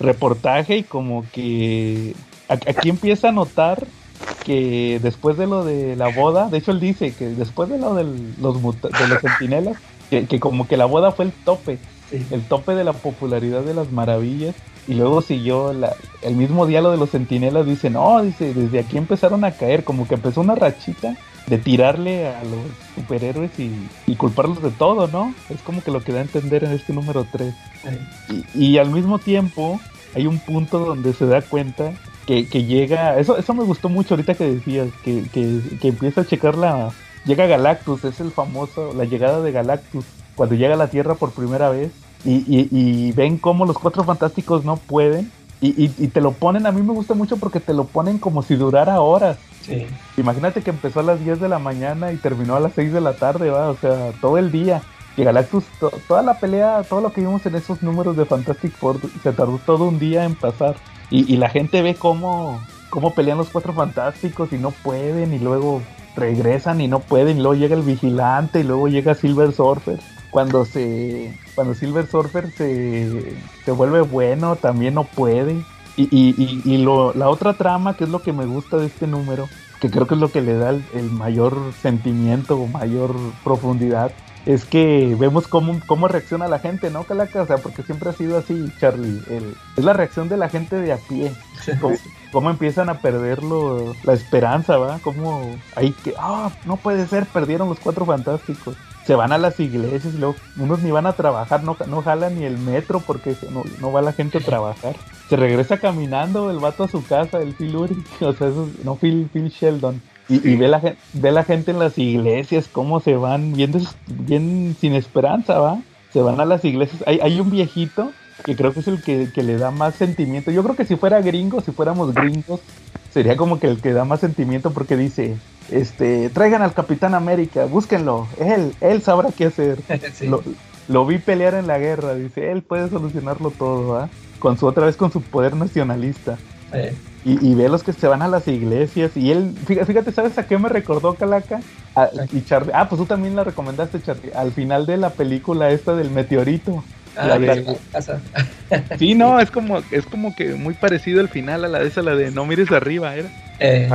reportaje y como que aquí empieza a notar que después de lo de la boda, de hecho él dice que después de lo de los, de los sentinelas, que, como que la boda fue el tope, el tope de la popularidad de las maravillas. Y luego siguió el mismo diálogo de los sentinelas, dice, no, dice, desde aquí empezaron a caer, como que empezó una rachita de tirarle a los superhéroes y, culparlos de todo, ¿no? Es como que lo que da a entender en este número 3. Y, al mismo tiempo hay un punto donde se da cuenta que, llega, eso, eso me gustó mucho ahorita que decías, que, que, empieza a checar la, llega Galactus, es el famoso, la llegada de Galactus, cuando llega a la Tierra por primera vez, y, y ven cómo los cuatro fantásticos no pueden, y, y, te lo ponen, a mí me gusta mucho porque te lo ponen como si durara horas. Sí. Imagínate que empezó a las 10 de la mañana y terminó a las 6 de la tarde, ¿va? O sea, todo el día. Y Galactus, toda la pelea, todo lo que vimos en esos números de Fantastic Four, se tardó todo un día en pasar. Y, y la gente ve cómo, cómo pelean los cuatro fantásticos y no pueden, y luego regresan y no pueden, y luego llega el vigilante, y luego llega Silver Surfer. Cuando se. Cuando Silver Surfer se, se vuelve bueno, también no puede. Y, y, y, lo, la otra trama, que es lo que me gusta de este número, que creo que es lo que le da el, mayor sentimiento o mayor profundidad, es que vemos cómo, cómo reacciona la gente, ¿no, Calaca? O sea, porque siempre ha sido así, Charlie. es la reacción de la gente de a pie. Cómo, empiezan a perder la esperanza, ¿va? Cómo ahí que, ah, no puede ser, perdieron los cuatro fantásticos se van a las iglesias y luego unos ni van a trabajar, no, no jalan ni el metro porque no, no va la gente a trabajar. Se regresa caminando el vato a su casa, el Phil Urich, o sea, eso, no Phil, Phil Sheldon. Y, y, ve, la, ve la gente en las iglesias, cómo se van, bien, bien sin esperanza, ¿va? Se van a las iglesias. Hay, hay un viejito que creo que es el que, que, le da más sentimiento. Yo creo que si fuera gringo, si fuéramos gringos, sería como que el que da más sentimiento porque dice, este, traigan al Capitán América, búsquenlo, él, él sabrá qué hacer. Lo, vi pelear en la guerra, dice, él puede solucionarlo todo, ¿ah? Con su otra vez con su poder nacionalista. Y, ve los que se van a las iglesias y él, fíjate, ¿sabes a qué me recordó Calaca? y Charlie, ah, pues tú también la recomendaste, Charlie, al final de la película esta del meteorito. Ah, sí, no, es como, es como que muy parecido al final a la de esa, la de no mires arriba, ¿era? Eh.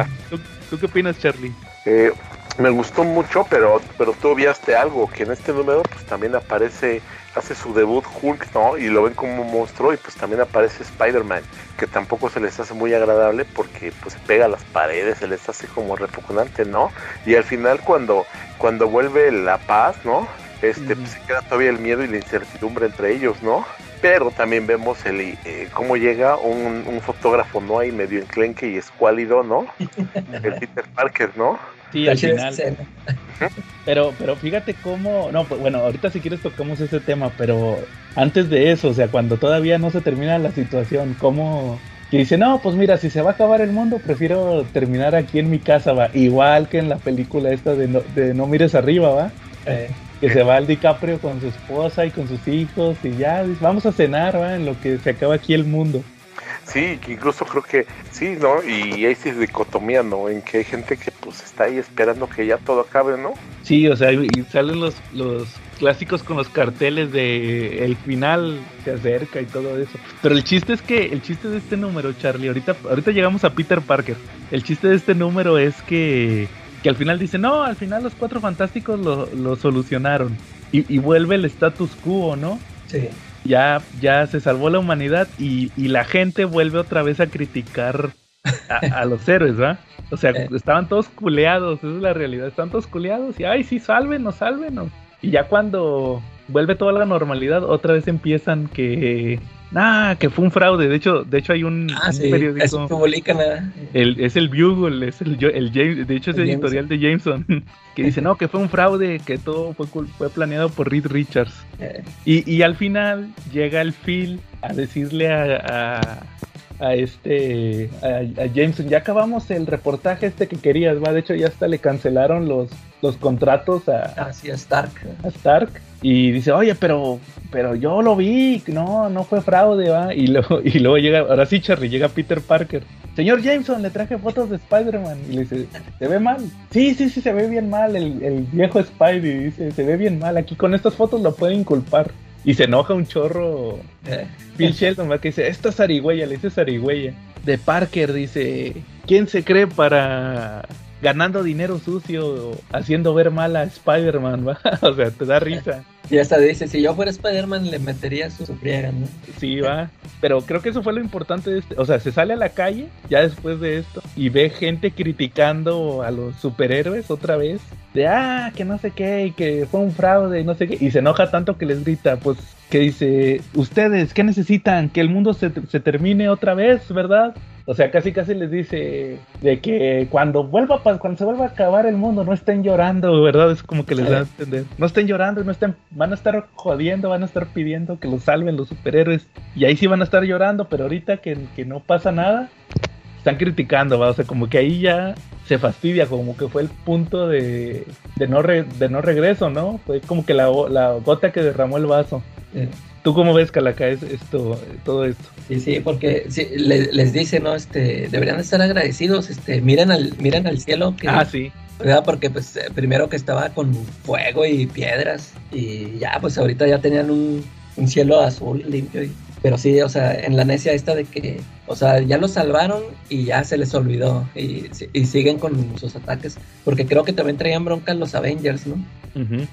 ¿Tú, qué opinas, Charlie? Eh, me gustó mucho, pero, pero tú viaste algo, que en este número pues también aparece, hace su debut Hulk, ¿no? Y lo ven como un monstruo y pues también aparece Spider-Man, que tampoco se les hace muy agradable porque pues se pega a las paredes, se les hace como repugnante, ¿no? Y al final cuando, cuando vuelve la paz, ¿no? Este, pues, se queda todavía el miedo y la incertidumbre entre ellos, ¿no? Pero también vemos el eh, cómo llega un, fotógrafo, ¿no? Ahí medio enclenque y escuálido, ¿no? el Peter Parker, ¿no? Sí, al final. Pero, pero fíjate cómo, no, pues, bueno, ahorita si quieres tocamos ese tema, pero antes de eso, o sea, cuando todavía no se termina la situación, cómo que dice, no, pues mira, si se va a acabar el mundo, prefiero terminar aquí en mi casa, va, igual que en la película esta de No, de no mires arriba, va. Eh que se va el DiCaprio con su esposa y con sus hijos y ya vamos a cenar ¿va? en lo que se acaba aquí el mundo. Sí, que incluso creo que sí, ¿no? Y hay esa dicotomía, ¿no? En que hay gente que pues está ahí esperando que ya todo acabe, ¿no? Sí, o sea, y salen los, los clásicos con los carteles de el final se acerca y todo eso. Pero el chiste es que, el chiste de este número, Charlie, ahorita, ahorita llegamos a Peter Parker. El chiste de este número es que que al final dice, no, al final los cuatro fantásticos lo, solucionaron. Y, vuelve el status quo, ¿no? Sí. Ya, ya se salvó la humanidad y, la gente vuelve otra vez a criticar a, los héroes, ¿va? O sea, eh. estaban todos culeados, esa es la realidad, están todos culeados y, ay, sí, sálvenos, sálvenos. Y ya cuando vuelve toda la normalidad, otra vez empiezan que Ah, que fue un fraude. De hecho, de hecho hay un, ah, periódico. Es, el, es el Bugle, es el, el de hecho es el editorial de Jameson, que dice no, que fue un fraude, que todo fue, fue planeado por Reed Richards. Eh. Y, y, al final llega el Phil a decirle a, a este a, Jameson. Ya acabamos el reportaje este que querías va de hecho ya hasta le cancelaron los los contratos a, ah, a Stark. a Stark. Y dice oye pero pero yo lo vi. No no fue fraude va y luego y luego llega ahora sí Charlie llega Peter Parker. Señor Jameson le traje fotos de Spider-Man. Y le dice se ve mal sí sí sí se ve bien mal el, el viejo Spidey. Dice se ve bien mal. Aquí con estas fotos lo pueden inculpar y se enoja un chorro. Eh. Phil Sheldon, que dice, esta es Arigüeya, le dice Arigüeya. De Parker dice, ¿quién se cree para ganando dinero sucio, haciendo ver mal a Spider-Man? o sea, te da risa. Y hasta dice, si yo fuera Spider-Man le metería su friega, ¿no? Sí, va. Pero creo que eso fue lo importante de este. O sea, se sale a la calle ya después de esto y ve gente criticando a los superhéroes otra vez. De, ah, que no sé qué, y que fue un fraude, y no sé qué. Y se enoja tanto que les grita, pues, que dice, ustedes, ¿qué necesitan? Que el mundo se, se termine otra vez, ¿verdad? O sea, casi casi les dice de que cuando vuelva cuando se vuelva a acabar el mundo no estén llorando, ¿verdad? Es como que les da a entender. No estén llorando, no estén van a estar jodiendo, van a estar pidiendo que los salven los superhéroes y ahí sí van a estar llorando, pero ahorita que, no pasa nada, están criticando, ¿va? O sea, como que ahí ya se fastidia, como que fue el punto de, de, no, de no regreso, ¿no? Fue como que la, la gota que derramó el vaso. ¿Tú cómo ves, Calaca, esto, todo esto? Sí, sí, porque les dice, ¿no? Este, deberían estar agradecidos, este, miren al, miren al cielo. Que, ah, sí. ¿verdad? Porque pues primero que estaba con fuego y piedras y ya, pues ahorita ya tenían un, cielo azul limpio. pero sí, o sea, en la necia esta de que, o sea, ya los salvaron y ya se les olvidó y, y siguen con sus ataques, porque creo que también traían bronca los Avengers, ¿no?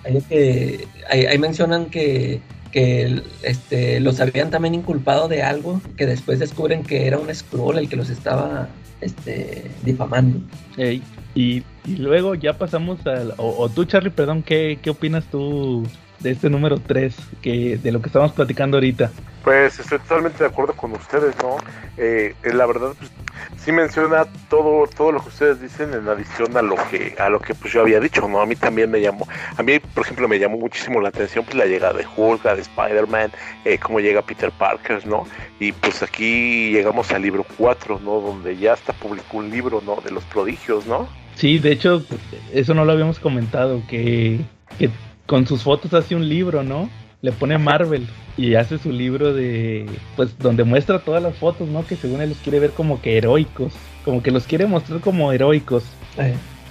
ahí, que, ahí mencionan que que este, los habían también inculpado de algo que después descubren que era un scroll el que los estaba este, difamando. y, y, luego ya pasamos al... O, tú, Charlie, perdón, ¿qué, ¿qué opinas tú de este número 3, que, de lo que estamos platicando ahorita? Pues estoy totalmente de acuerdo con ustedes, ¿no? Eh, la verdad, pues, sí menciona todo, todo lo que ustedes dicen en adición a lo que, a lo que pues yo había dicho, ¿no? A mí también me llamó, a mí, por ejemplo, me llamó muchísimo la atención pues la llegada de Hulk, de Spider-Man, eh, cómo llega Peter Parker, ¿no? Y pues aquí llegamos al libro 4, ¿no? Donde ya hasta publicó un libro, ¿no? De los prodigios, ¿no? Sí, de hecho, eso no lo habíamos comentado, que, que con sus fotos hace un libro, ¿no? Le pone Marvel y hace su libro de, pues, donde muestra todas las fotos, ¿no? Que según él los quiere ver como que heroicos, como que los quiere mostrar como heroicos.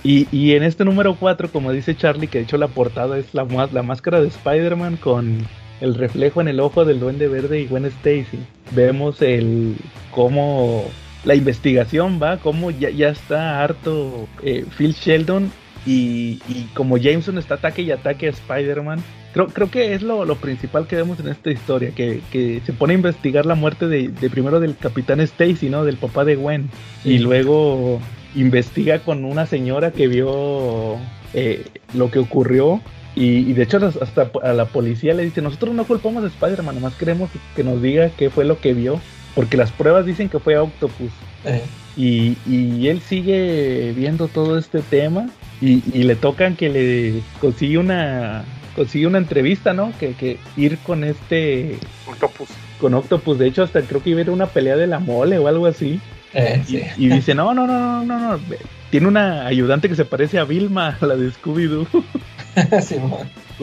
Y, y, en este número 4, como dice Charlie, que de hecho la portada es la, la máscara de Spider-Man con el reflejo en el ojo del duende verde y Gwen Stacy. Vemos el cómo la investigación va, cómo ya, ya está harto eh, Phil Sheldon y, y, como Jameson está ataque y ataque a Spider-Man, creo, creo que es lo, principal que vemos en esta historia, que, se pone a investigar la muerte de, primero del capitán Stacy, ¿no? Del papá de Gwen. Y luego investiga con una señora que vio eh, lo que ocurrió. Y, de hecho hasta a la policía le dice, nosotros no culpamos a Spider-Man, nomás queremos que nos diga qué fue lo que vio. Porque las pruebas dicen que fue Octopus. Eh. Y, y, él sigue viendo todo este tema y, y, le tocan que le consigue una consigue una entrevista, ¿no? Que, que ir con este Octopus. Con Octopus, de hecho hasta creo que iba a ir una pelea de la mole o algo así. Eh, y, dice, no, no, no, no, no, no, tiene una ayudante que se parece a Vilma, la de Scooby-Doo. sí,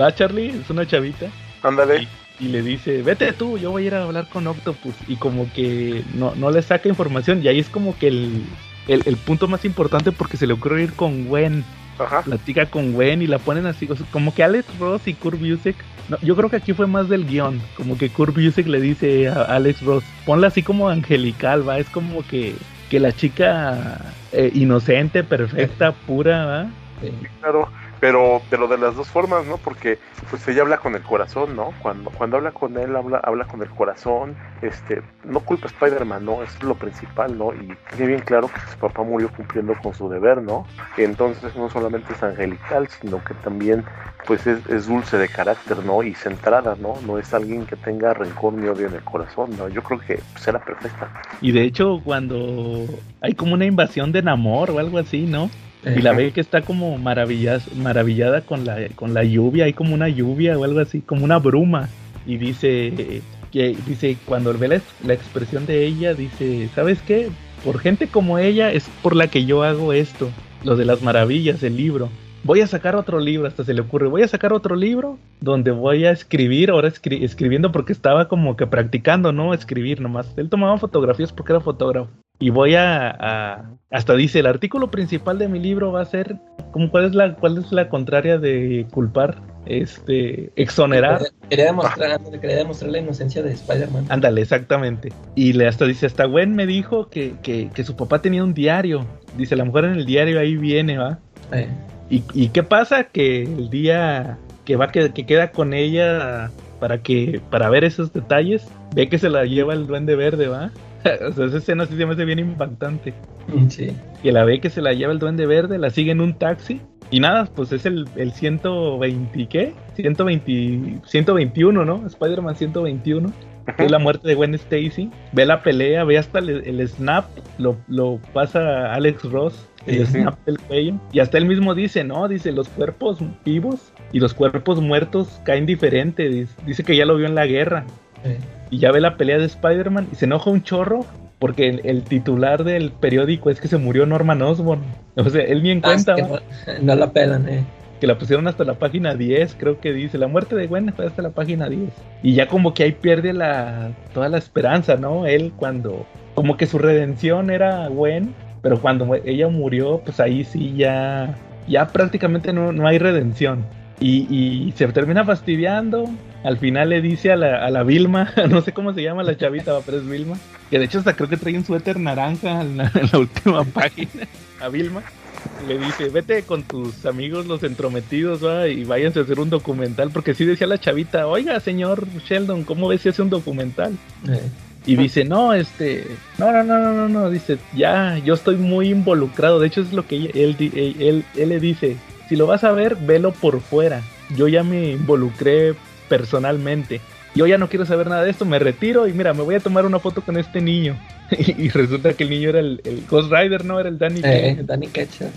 Va, Charlie, es una chavita. Ándale. Y, le dice, vete tú, yo voy a ir a hablar con Octopus. Y como que no, no le saca información. Y ahí es como que el, el, el punto más importante porque se le ocurre ir con Gwen platica con Gwen y la ponen así, como que Alex Ross y Kurt Busiek. yo creo que aquí fue más del guion, como que Kurt Busiek le dice a Alex Ross, ponla así como angelical, va, es como que, que la chica eh, inocente, perfecta, pura, va. Claro, pero pero de las dos formas, ¿no? Porque pues ella habla con el corazón, ¿no? Cuando cuando habla con él habla habla con el corazón, este, no culpa a Spider-Man, ¿no? es lo principal, ¿no? Y tiene bien claro que su papá murió cumpliendo con su deber, ¿no? Entonces no solamente es angelical, sino que también pues es, dulce de carácter, ¿no? Y centrada, ¿no? No es alguien que tenga rencor ni odio en el corazón, ¿no? Yo creo que será pues, perfecta. Y de hecho cuando hay como una invasión de Namor o algo así, ¿no? Y la ve que está como maravillada con la, con la lluvia, hay como una lluvia o algo así, como una bruma. Y dice que dice cuando ve la, expresión de ella, dice, ¿sabes qué? Por gente como ella es por la que yo hago esto, lo de las maravillas, el libro. Voy a sacar otro libro, hasta se le ocurre, voy a sacar otro libro donde voy a escribir, ahora escribiendo porque estaba como que practicando, ¿no? Escribir nomás. Él tomaba fotografías porque era fotógrafo y voy a, hasta dice el artículo principal de mi libro va a ser como cuál es la cuál es la contraria de culpar este, exonerar. Quería demostrar, quería demostrar la inocencia de Spider-Man. Ándale, exactamente. Y le hasta dice, hasta Gwen me dijo que, que, que, su papá tenía un diario. Dice, la mujer en el diario ahí viene, ¿va? Eh. ¿Y, ¿Y qué pasa? Que el día que va que, que queda con ella para que para ver esos detalles, ve que se la lleva el duende verde, ¿va? o sea, esa escena sí se me hace bien impactante. Sí. Que la ve que se la lleva el duende verde, la sigue en un taxi. Y nada, pues es el, el 120, ¿qué? 120, 121, ¿no? Spider-Man 121. Que es la muerte de Gwen Stacy. Ve la pelea, ve hasta el, el snap, lo, lo, pasa Alex Ross, el snap del cuello. Y hasta él mismo dice, ¿no? Dice, los cuerpos vivos y los cuerpos muertos caen diferente. Dice, dice que ya lo vio en la guerra. Sí. Y ya ve la pelea de Spider-Man y se enoja un chorro porque el, el, titular del periódico es que se murió Norman Osborn. O sea, él ni en cuenta. Ah, es que no, no, la pelan, eh. Que la pusieron hasta la página 10, creo que dice. La muerte de Gwen fue hasta la página 10. Y ya como que ahí pierde la toda la esperanza, ¿no? Él cuando... Como que su redención era Gwen, pero cuando ella murió, pues ahí sí ya... Ya prácticamente no, no hay redención. Y, y, se termina fastidiando. Al final le dice a la, a la Vilma, no sé cómo se llama la chavita, pero es Vilma. Que de hecho hasta creo que trae un suéter naranja en la, en la última página. A Vilma. Le dice, vete con tus amigos los entrometidos ¿va? y váyanse a hacer un documental. Porque sí decía la chavita, oiga señor Sheldon, ¿cómo ves si hace un documental? Eh. Y dice, no, este, no, no, no, no, no, no, dice, ya, yo estoy muy involucrado. De hecho es lo que él, él, él, él le dice, si lo vas a ver, velo por fuera. Yo ya me involucré personalmente. Yo ya no quiero saber nada de esto, me retiro y mira, me voy a tomar una foto con este niño. y, resulta que el niño era el, el, Ghost Rider, ¿no? Era el Danny eh. Danny Ketcher.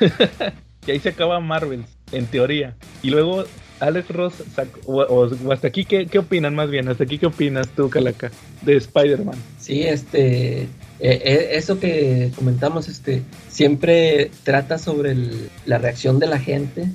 y ahí se acaba Marvel, en teoría. Y luego Alex Ross, o, hasta aquí, ¿qué, ¿qué, opinan más bien? ¿Hasta aquí qué opinas tú, Calaca, de Spider-Man? Sí, este, eh, eso que comentamos, este, siempre trata sobre la reacción de la gente,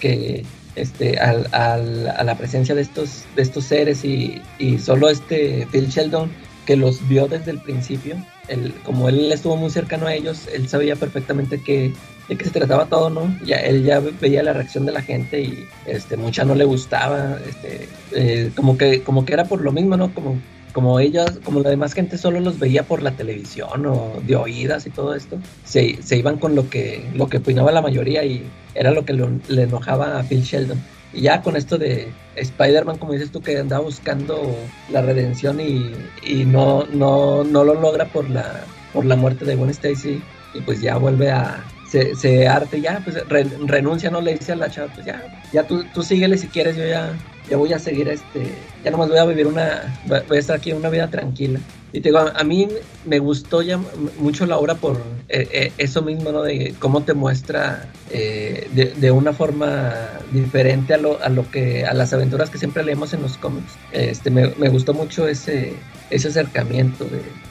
que este, al, al, a la presencia de estos, de estos seres y, y, solo este Phil Sheldon que los vio desde el principio, él, como él estuvo muy cercano a ellos, él sabía perfectamente que, de qué se trataba todo, ¿no? Ya, él ya veía la reacción de la gente y este, mucha no le gustaba, este, eh, como, que, como que era por lo mismo, ¿no? Como como ellas, como la demás gente solo los veía por la televisión o de oídas y todo esto, se, se iban con lo que, lo que opinaba la mayoría y era lo que le enojaba a Phil Sheldon. Y ya con esto de Spider-Man, como dices tú, que andaba buscando la redención y, y no, no, no lo logra por la, por la muerte de Gwen Stacy, y pues ya vuelve a, se, arte ya, pues re, renuncia, no le dice a la chava, pues ya, ya tú, tú síguele si quieres, yo ya, ya voy a seguir este, ya nomás voy a vivir una, voy a estar aquí una vida tranquila. Y te digo, a, mí me gustó ya mucho la obra por eh, eh, eso mismo, ¿no? De cómo te muestra eh, de, de, una forma diferente a lo, a lo que, a las aventuras que siempre leemos en los cómics. Este, me, me gustó mucho ese, ese acercamiento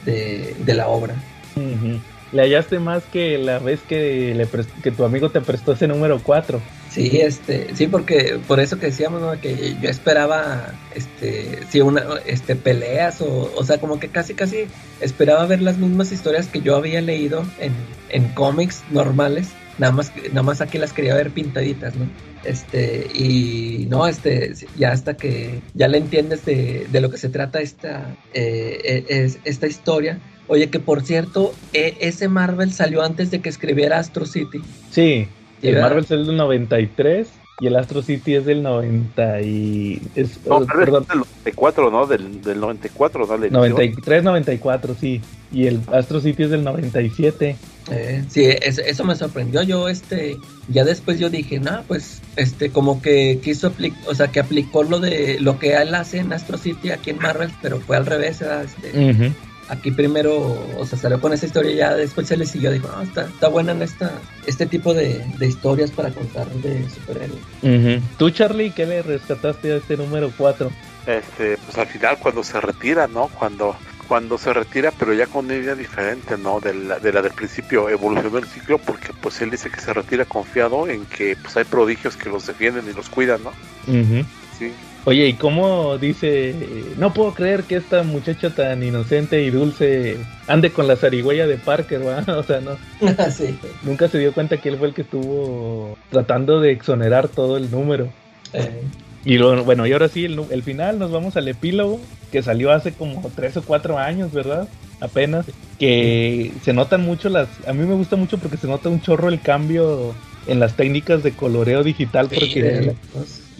de, de, la obra. Uh. Le hallaste más que la vez que, le que tu amigo te prestó ese número 4. Sí, este, sí, porque por eso que decíamos, ¿no? Que yo esperaba, este, sí, una, este, peleas o, o sea, como que casi, casi esperaba ver las mismas historias que yo había leído en, en cómics normales, nada más, nada más aquí las quería ver pintaditas, ¿no? Este, y no, este, ya hasta que ya le entiendes de, de lo que se trata esta, eh, es, esta historia, Oye, que por cierto, e ese Marvel salió antes de que escribiera Astro City. Sí, el Marvel es del 93 y el Astro City es del 90 y... Es, no, perdón. es del 94, ¿no? Del, del 94, ¿no? 93, 94, sí. Y el Astro City es del 97. Eh, sí, eso, eso, me sorprendió. Yo, este, ya después yo dije, no, pues, este, como que quiso aplicar, o sea, que aplicó lo de lo que él hace en Astro City aquí en Marvel, pero fue al revés, este, uh -huh aquí primero, o sea, salió con esa historia y ya después se le siguió, dijo, no, está, está buena en esta, este tipo de, de historias para contar de superhéroes. Uh -huh. ¿Tú, Charlie, qué le rescataste a este número 4? Este, pues al final cuando se retira, ¿no? Cuando cuando se retira, pero ya con una idea diferente, ¿no? De la, de la del principio, evolucionó el ciclo, porque pues él dice que se retira confiado en que pues hay prodigios que los defienden y los cuidan, ¿no? Uh -huh. Sí. Oye, ¿y cómo dice? No puedo creer que esta muchacha tan inocente y dulce ande con la zarigüeya de Parker, ¿va? O sea, no. sí. Nunca se dio cuenta que él fue el que estuvo tratando de exonerar todo el número. Eh, Y luego, bueno, y ahora sí, el, el final, nos vamos al epílogo, que salió hace como tres o cuatro años, ¿verdad? Apenas. Que se notan mucho las... A mí me gusta mucho porque se nota un chorro el cambio en las técnicas de coloreo digital, sí, porque de-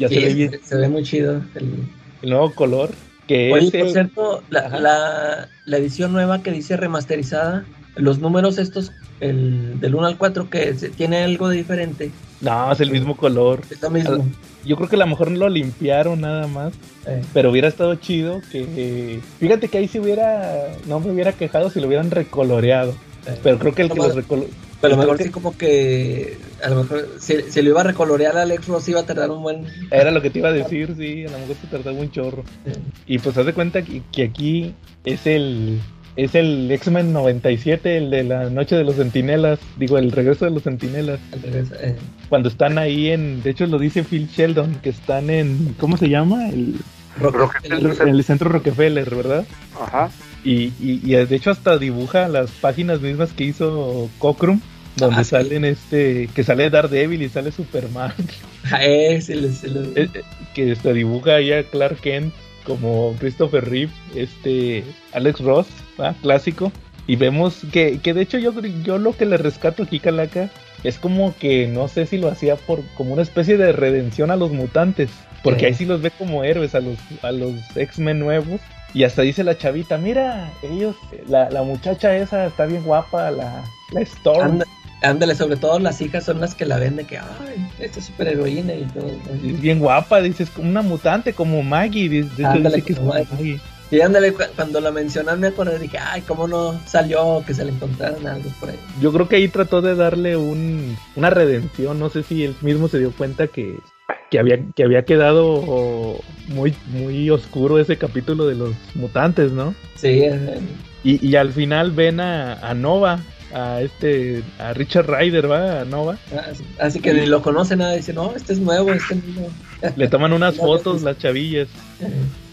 ya sí, se ve bien se ve muy chido. el- el nuevo color. Que Oye, es por el- cierto, la, la, la edición nueva que dice remasterizada, los números estos, el del 1 al 4, que tiene algo de diferente. No, es el mismo color. Es lo mismo. Yo creo que a lo mejor lo limpiaron nada más. Eh, Pero hubiera estado chido que... Fíjate que ahí si hubiera... No me hubiera quejado si lo hubieran recoloreado. eh. Pero creo que el que los recolo- Pero a lo mejor que- sí como que a lo mejor si, si lo iba a recolorear a Alex Ross iba a tardar un buen Era lo que te iba a decir, sí, a lo mejor se tardaba un chorro. Y pues haz de cuenta que, que aquí es el es el X-Men 97, el de la noche de los centinelas, digo, el regreso de los centinelas, eh, cuando están ahí en, de hecho lo dice Phil Sheldon, que están en, ¿cómo se llama? El, Rock- Rockefeller. el- en el centro Rockefeller, ¿verdad? Ajá. Y, y, y de hecho hasta dibuja las páginas mismas que hizo Cockrum, donde Ah, salen este, que sale Daredevil y sale Superman. Ah, Eh, eh, que se dibuja ahí a Clark Kent como Christopher Reeve, este Alex Ross, ¿va? clásico. Y vemos que, que de hecho yo, yo lo que le rescato aquí, Calaca, es como que no sé si lo hacía por como una especie de redención a los mutantes. Porque Sí. ahí sí los ve como héroes a los, a los X-Men nuevos. Y hasta dice la chavita, mira, ellos, la, la muchacha esa está bien guapa, la, la Storm. Anda- ándale, sobre todo las hijas son las que la ven de que, ay, esta es super heroína y todo. Es bien guapa, dices, como una mutante, como Maggie. Hecho Ándale, que como como Maggie. Maggie. Y ándale, cu- cuando la mencionan me acordé, dije, ay, cómo no salió que se le encontraran algo por ahí. Yo creo que ahí trató de darle un, una redención. No sé si él mismo se dio cuenta que, que, había, que había quedado muy, muy oscuro ese capítulo de los mutantes, ¿no? Sí, Y, y al final ven a, a Nova, a este, a Richard Ryder, ¿va? A Nova. así, que ni lo conoce nada, dice, no, este es nuevo, este es nuevo. Le toman unas fotos las chavillas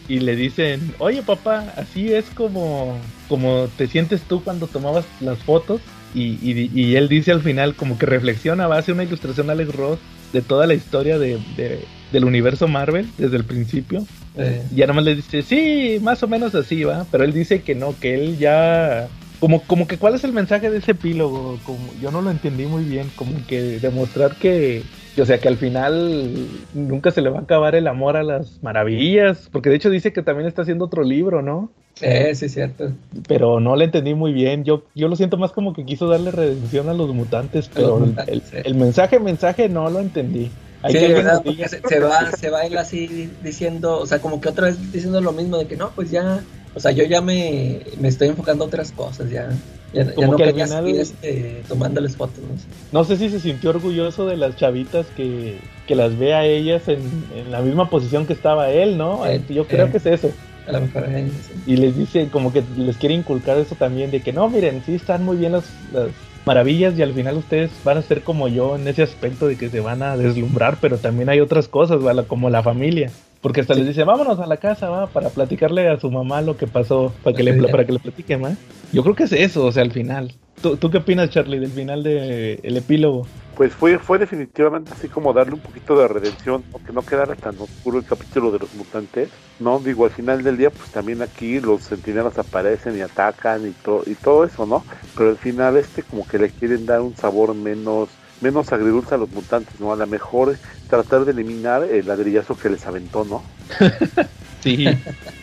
y le dicen, oye papá, así es como, como te sientes tú cuando tomabas las fotos. Y, y- y él dice al final, como que reflexiona, va a hacer una ilustración a Alex Ross de toda la historia de, de- del universo Marvel desde el principio. eh, Y ya nomás le dice, sí, más o menos así va, pero él dice que no, que él ya... Como, como que cuál es el mensaje de ese epílogo, como yo no lo entendí muy bien, como que demostrar que, o sea, que al final nunca se le va a acabar el amor a las maravillas, porque de hecho dice que también está haciendo otro libro, ¿no? eh, sí, cierto. Pero no lo entendí muy bien, yo, yo lo siento más como que quiso darle redención a los mutantes, pero el- mutantes, el, sí. el mensaje, mensaje no lo entendí. Hay Sí, que ¿verdad? Porque se, se va, se va él así diciendo, o sea, como que otra vez diciendo lo mismo de que no, pues ya, o sea, yo ya me, me estoy enfocando a otras cosas, ya, ya, no que quería final- seguir este, tomándoles fotos, no sé. No sé si se sintió orgulloso de las chavitas que, que las ve a ellas en, en la misma posición que estaba él, ¿no? Eh, Yo creo eh. que es eso. A lo mejor eh, sí. Y les dice, como que les quiere inculcar eso también, de que no, miren, sí están muy bien las, las maravillas y al final ustedes van a ser como yo en ese aspecto de que se van a deslumbrar, pero también hay otras cosas, ¿va? La- como la familia. Porque hasta Sí. les dice, vámonos a la casa, va, para platicarle a su mamá lo que pasó, para que, le, para que le platiquen, ¿va? Yo creo que es eso, o sea, al final. ¿Tú, tú qué opinas, Charlie, del final del el epílogo? Pues fue, fue definitivamente así como darle un poquito de redención, aunque no quedara tan oscuro el capítulo de los mutantes. No, digo, al final del día, pues también aquí los centinelas aparecen y atacan y, to- y todo eso, ¿no? Pero al final este como que le quieren dar un sabor menos menos agridulce a los mutantes, ¿no? A lo mejor tratar de eliminar el ladrillazo que les aventó, ¿no? Sí,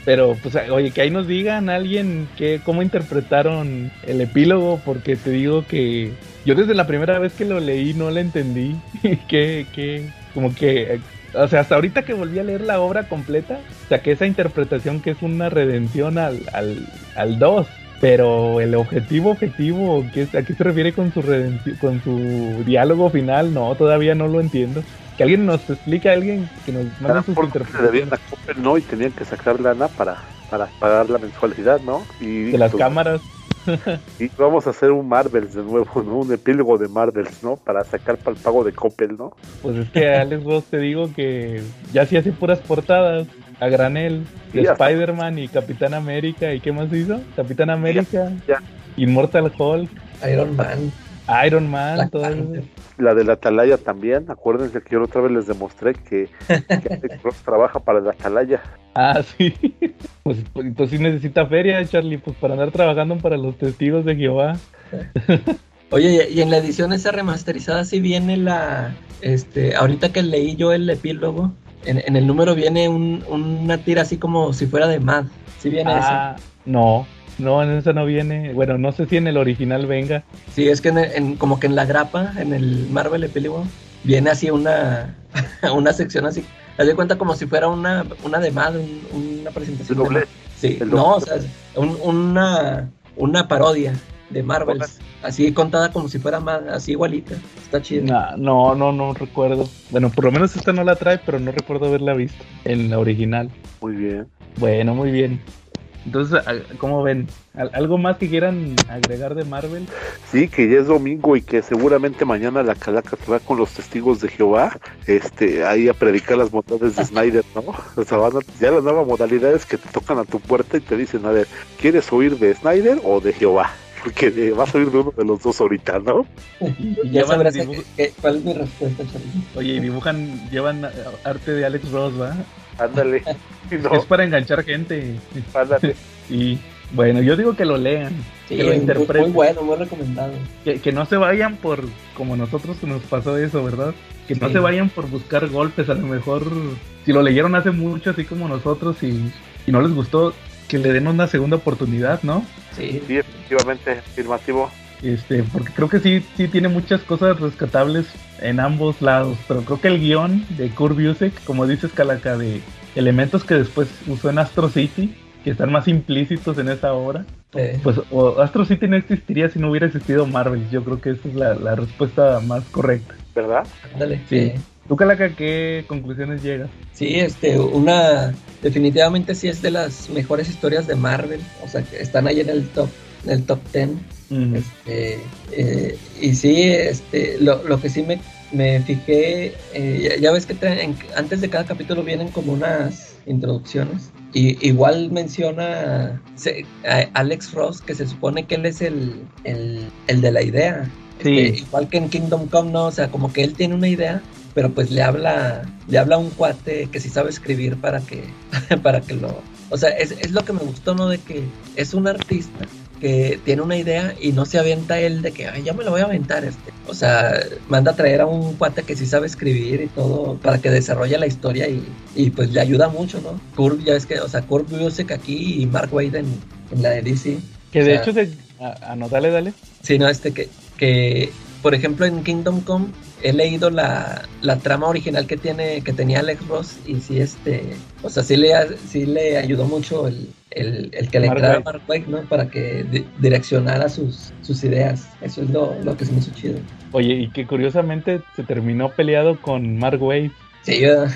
pero pues oye, que ahí nos digan alguien que cómo interpretaron el epílogo, porque te digo que yo desde la primera vez que lo leí no le entendí, que, que, como que, o sea, hasta ahorita que volví a leer la obra completa, saqué esa interpretación que es una redención al, al, al 2. Pero el objetivo, objetivo, ¿qué, ¿a qué se refiere con su con su diálogo final? No, todavía no lo entiendo. Que alguien nos explique, alguien que nos A mande sus debían interpretaciones a ¿no? Y tenían que sacar lana para, para pagar la mensualidad, ¿no? Y de las pues, cámaras. Y vamos a hacer un Marvels de nuevo, ¿no? Un epílogo de Marvels, ¿no? Para sacar para el pago de Coppel, ¿no? Pues es que Alex Ross te digo que ya sí hace puras portadas a granel de Sí, Spider-Man y Capitán América. ¿Y qué más hizo? Capitán América, ya. Immortal Hulk. Iron Man. Iron Man, todo. La de la Atalaya también. Acuérdense que yo otra vez les demostré que, que Alex Ross trabaja para la Atalaya. Ah, sí. Pues, pues entonces sí necesita feria, Charlie, pues para andar trabajando para los testigos de Jehová. Oye, y y en la edición esa remasterizada sí viene la, este, ahorita que leí yo el epílogo, en, en el número viene un- una tira así como si fuera de Mad. Sí viene Ah, no, no, en esa no viene. Bueno, no sé si en el original venga. Sí, es que en, en- como que en la grapa, en el Marvel epílogo, viene así una, una sección así. Haz de cuenta como si fuera una, una de Mad, un- una presentación. El de doble. Mad. Sí, El no, o sea, un- una, una parodia de Marvel. Así contada como si fuera Mad, así igualita. Está chido. Nah, no, no, no recuerdo. Bueno, por lo menos esta no la trae, pero no recuerdo haberla visto en la original. Muy bien. Bueno, muy bien. Entonces, ah, ¿cómo ven? ¿Al- ¿Algo más que quieran agregar de Marvel? Sí, que ya es domingo y que seguramente mañana la calaca se va con los testigos de Jehová, este, ahí a predicar las bondades de Snyder, ¿no? O sea, van a- ya las nuevas modalidades que te tocan a tu puerta y te dicen, a ver, ¿quieres oír de Snyder o de Jehová? Porque eh, vas a oír de uno de los dos ahorita, ¿no? Y Ya llevan sabrás cuál es mi respuesta, Charlie. Oye, y dibujan, llevan arte de Alex Ross, ¿va? Ándale. No, Es para enganchar gente. ándale. Y bueno, yo digo que lo lean, Sí, que lo muy, interpreten. muy bueno, muy recomendado. Que, que no se vayan por, como nosotros que nos pasó eso, ¿verdad? Que no Sí. se vayan por buscar golpes, a lo mejor, si lo leyeron hace mucho, así como nosotros, y, y no les gustó, que le den una segunda oportunidad, ¿no? Sí, Sí, efectivamente, afirmativo. Este, porque creo que sí, sí tiene muchas cosas rescatables en ambos lados, pero creo que el guion de Kurt Busiek, como dices Calaca, de elementos que después usó en Astro City, que están más implícitos en esa obra, eh, pues o Astro City no existiría si no hubiera existido Marvel. Yo creo que esa es la, la respuesta más correcta. ¿Verdad? ándale. Sí. eh, ¿Tú, Calaca, qué conclusiones llegas? Sí, este, una, definitivamente sí es de las mejores historias de Marvel, o sea, que están ahí en el top, en el top 10. Mm, Este, eh, y sí, este, lo, lo que sí me, me fijé, eh, ya, ya ves que te- en- antes de cada capítulo vienen como unas introducciones. Y igual menciona se- a Alex Ross, que se supone que él es el, el, el de la idea. Sí. Este, igual que en Kingdom Come, ¿no? O sea, como que él tiene una idea, pero pues le habla, le habla a un cuate que sí sabe escribir para que, para que lo... O sea, es, es lo que me gustó, ¿no? De que es un artista que tiene una idea y no se avienta él de que, ay, ya me lo voy a aventar este. O sea, manda a traer a un cuate que sí sabe escribir y todo para que desarrolle la historia y, y pues le ayuda mucho, ¿no? Kurt, ya ves que, o sea, Kurt Busiek aquí y Mark Waid en, en la de DC. que o de sea, hecho, se, no, dale, dale. Sí, no, este que, que por ejemplo en Kingdom Come he leído la, la trama original que tiene, que tenía Alex Ross y sí este, o sea, sí le, sí le ayudó mucho el, el, el que le Mark entrara Waid. Mark Waid, ¿no? Para que di- direccionara sus, sus ideas. Eso es lo, lo que se me hizo chido. Oye, y que curiosamente se terminó peleado con Mark Wade. Sí, ¿verdad?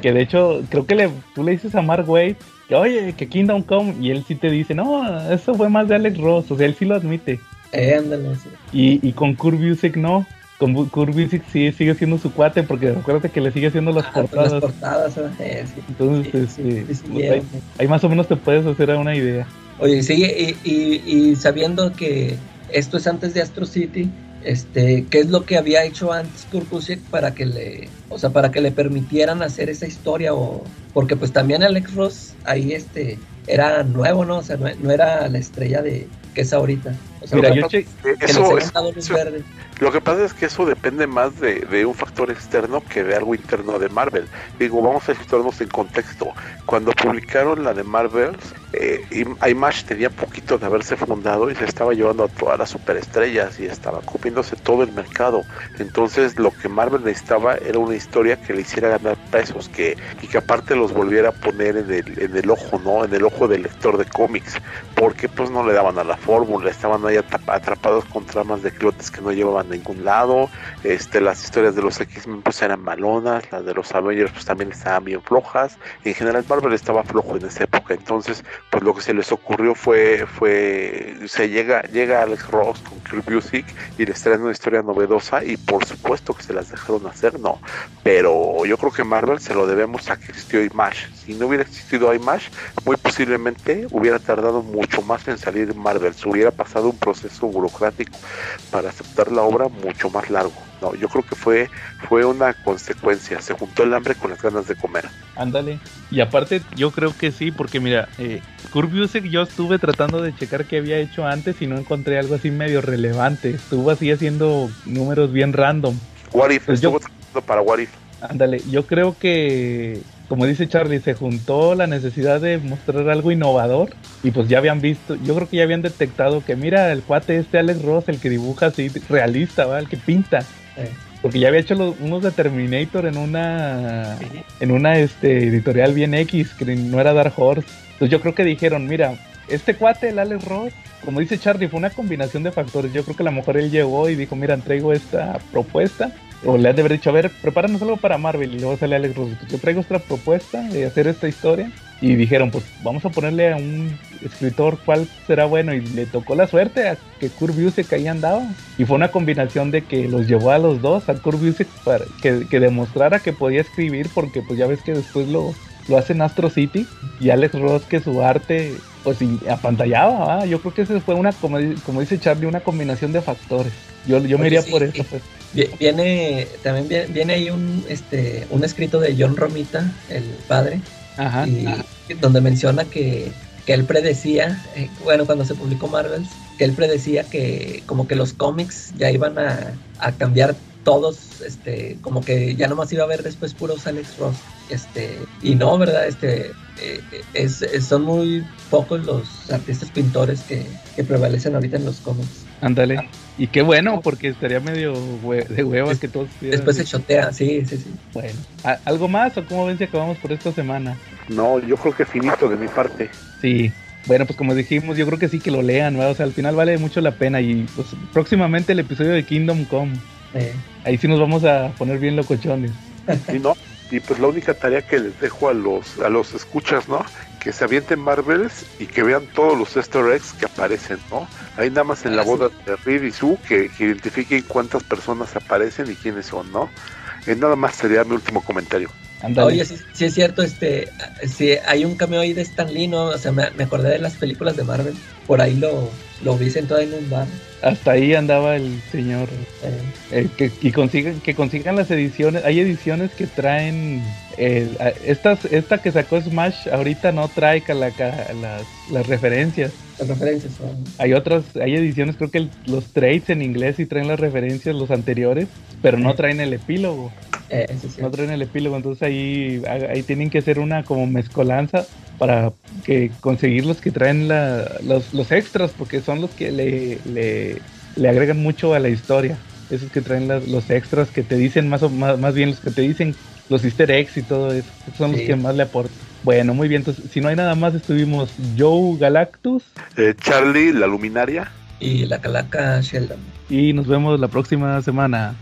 Que de hecho, creo que le, tú le dices a Mark Wade que, oye, que Kingdom Come, y él sí te dice, no, eso fue más de Alex Ross, o sea, él sí lo admite. Eh, ándale, sí. Y, y con Kurt Busiek no. Con Kurt Busiek sí sigue siendo su cuate, porque recuerda que le sigue haciendo las Ah, pues portadas. las portadas. Eh, sí. Entonces, Sí, este, sí, pues, ahí, ahí más o menos te puedes hacer una idea. Oye, sí, y, y, y sabiendo que esto es antes de Astro City, este, ¿qué es lo que había hecho antes Kurt Busiek para que le, o sea, para que le permitieran hacer esa historia o porque pues también Alex Ross ahí este era nuevo, ¿no? O sea, no, no era la estrella de que es ahorita. Sea, Mira, yo che- Eso, eso-. Lo que pasa es que eso depende más de, de un factor externo que de algo interno de Marvel. Digo, vamos a situarnos en contexto. Cuando publicaron la de Marvel, eh, Im- Image tenía poquito de haberse fundado y se estaba llevando a todas las superestrellas y estaba comiéndose todo el mercado. Entonces, lo que Marvel necesitaba era una historia que le hiciera ganar pesos que, y que aparte los volviera a poner en el, en el ojo, ¿no? En el ojo del lector de cómics. Porque pues no le daban a la fórmula, estaban atrapados con tramas de clotes que no llevaban a ningún lado. Este, las historias de los X-Men pues eran malonas, las de los Avengers pues también estaban bien flojas. En general Marvel estaba flojo en esa época, entonces pues lo que se les ocurrió fue, fue, se llega, llega Alex Ross con Kurt Busiek y les traen una historia novedosa y por supuesto que se las dejaron hacer, no. Pero yo creo que Marvel se lo debemos a que existió Image. Si no hubiera existido Image, muy posiblemente hubiera tardado mucho más en salir Marvel. Se hubiera pasado un proceso burocrático para aceptar la obra mucho más largo. No, yo creo que fue, fue una consecuencia. Se juntó el hambre con las ganas de comer. Ándale. Y aparte, yo creo que sí, porque mira, eh, Kurt yo estuve tratando de checar qué había hecho antes y no encontré algo así medio relevante. Estuvo así haciendo números bien random. What if, pues estuvo trabajando para What if. Ándale, yo creo que, como dice Charlie, se juntó la necesidad de mostrar algo innovador y pues ya habían visto, yo creo que ya habían detectado que mira, el cuate este Alex Ross, el que dibuja así realista, ¿va? el que pinta. Porque ya había hecho unos de Terminator en una en una este, editorial bien X, que no era Dark Horse. Entonces yo creo que dijeron, mira, este cuate, el Alex Ross, como dice Charlie, fue una combinación de factores. Yo creo que a lo mejor él llegó y dijo, mira, traigo esta propuesta. O le han de haber dicho, a ver, prepáranos algo para Marvel. Y luego sale Alex Ross. Yo traigo esta propuesta de hacer esta historia. Y dijeron, pues vamos a ponerle a un escritor cuál será bueno. Y le tocó la suerte a que Kurt Busiek ahí andaba. Y fue una combinación de que los llevó a los dos, a Kurt Busiek, para que, que demostrara que podía escribir. Porque pues ya ves que después lo, lo hace en Astro City. Y Alex Ross que su arte pues apantallaba. Yo creo que ese fue una, como, como dice Charlie, una combinación de factores. Yo, yo me iría por eso. Pues. Viene, también viene, ahí un, este, un escrito de John Romita, el padre, donde menciona que, que él predecía, eh, bueno, cuando se publicó Marvels, que él predecía que como que los cómics ya iban a, a cambiar todos, este, como que ya nomás iba a ver después puros Alex Ross, este, y no, ¿verdad? Este, eh, es, son muy pocos los artistas pintores que, que prevalecen ahorita en los cómics. Ándale. Y qué bueno, porque estaría medio de huevas que todos. Después se chotea, sí, sí, sí. Bueno, ¿algo más o cómo ven si acabamos por esta semana? No, yo creo que finito de mi parte. Sí. Bueno, pues como dijimos, yo creo que sí que lo lean, ¿verdad? O sea, al final vale mucho la pena. Y pues próximamente el episodio de Kingdom Come. Ahí sí nos vamos a poner bien locochones. Sí, no. Y pues la única tarea que les dejo a los, a los escuchas, ¿no? Que se avienten Marvels y que vean todos los easter eggs que aparecen, ¿no? Ahí nada más en la boda de Reed y Sue que, identifiquen cuántas personas aparecen y quiénes son, ¿no? Eh, nada más sería mi último comentario. Oye, sí, es cierto, este, sí, hay un cameo ahí de Stan Lee, ¿no? O sea, me, acordé de las películas de Marvel, por ahí lo, lo vi sentado en un bar. Hasta ahí andaba el señor. Eh, que, que, consigan, que consigan las ediciones. Hay ediciones que traen. Estas, esta que sacó Smash ahorita no trae las, las referencias. Las referencias Hay otras, hay ediciones, creo que los trades en inglés sí traen las referencias, los anteriores, pero no traen el epílogo. Eh, no traen el epílogo, entonces ahí, ahí tienen que hacer una como mezcolanza para que conseguir los que traen los, los, extras, porque son los que le, le, agregan mucho a la historia. Esos que traen los extras que te dicen más o más, más bien los que te dicen los easter eggs y todo eso. son los que más le aportan. Bueno, muy bien. Entonces, si no hay nada más, estuvimos Joe Galactus, eh, Charlie, la luminaria y la calaca Sheldon. Y nos vemos la próxima semana.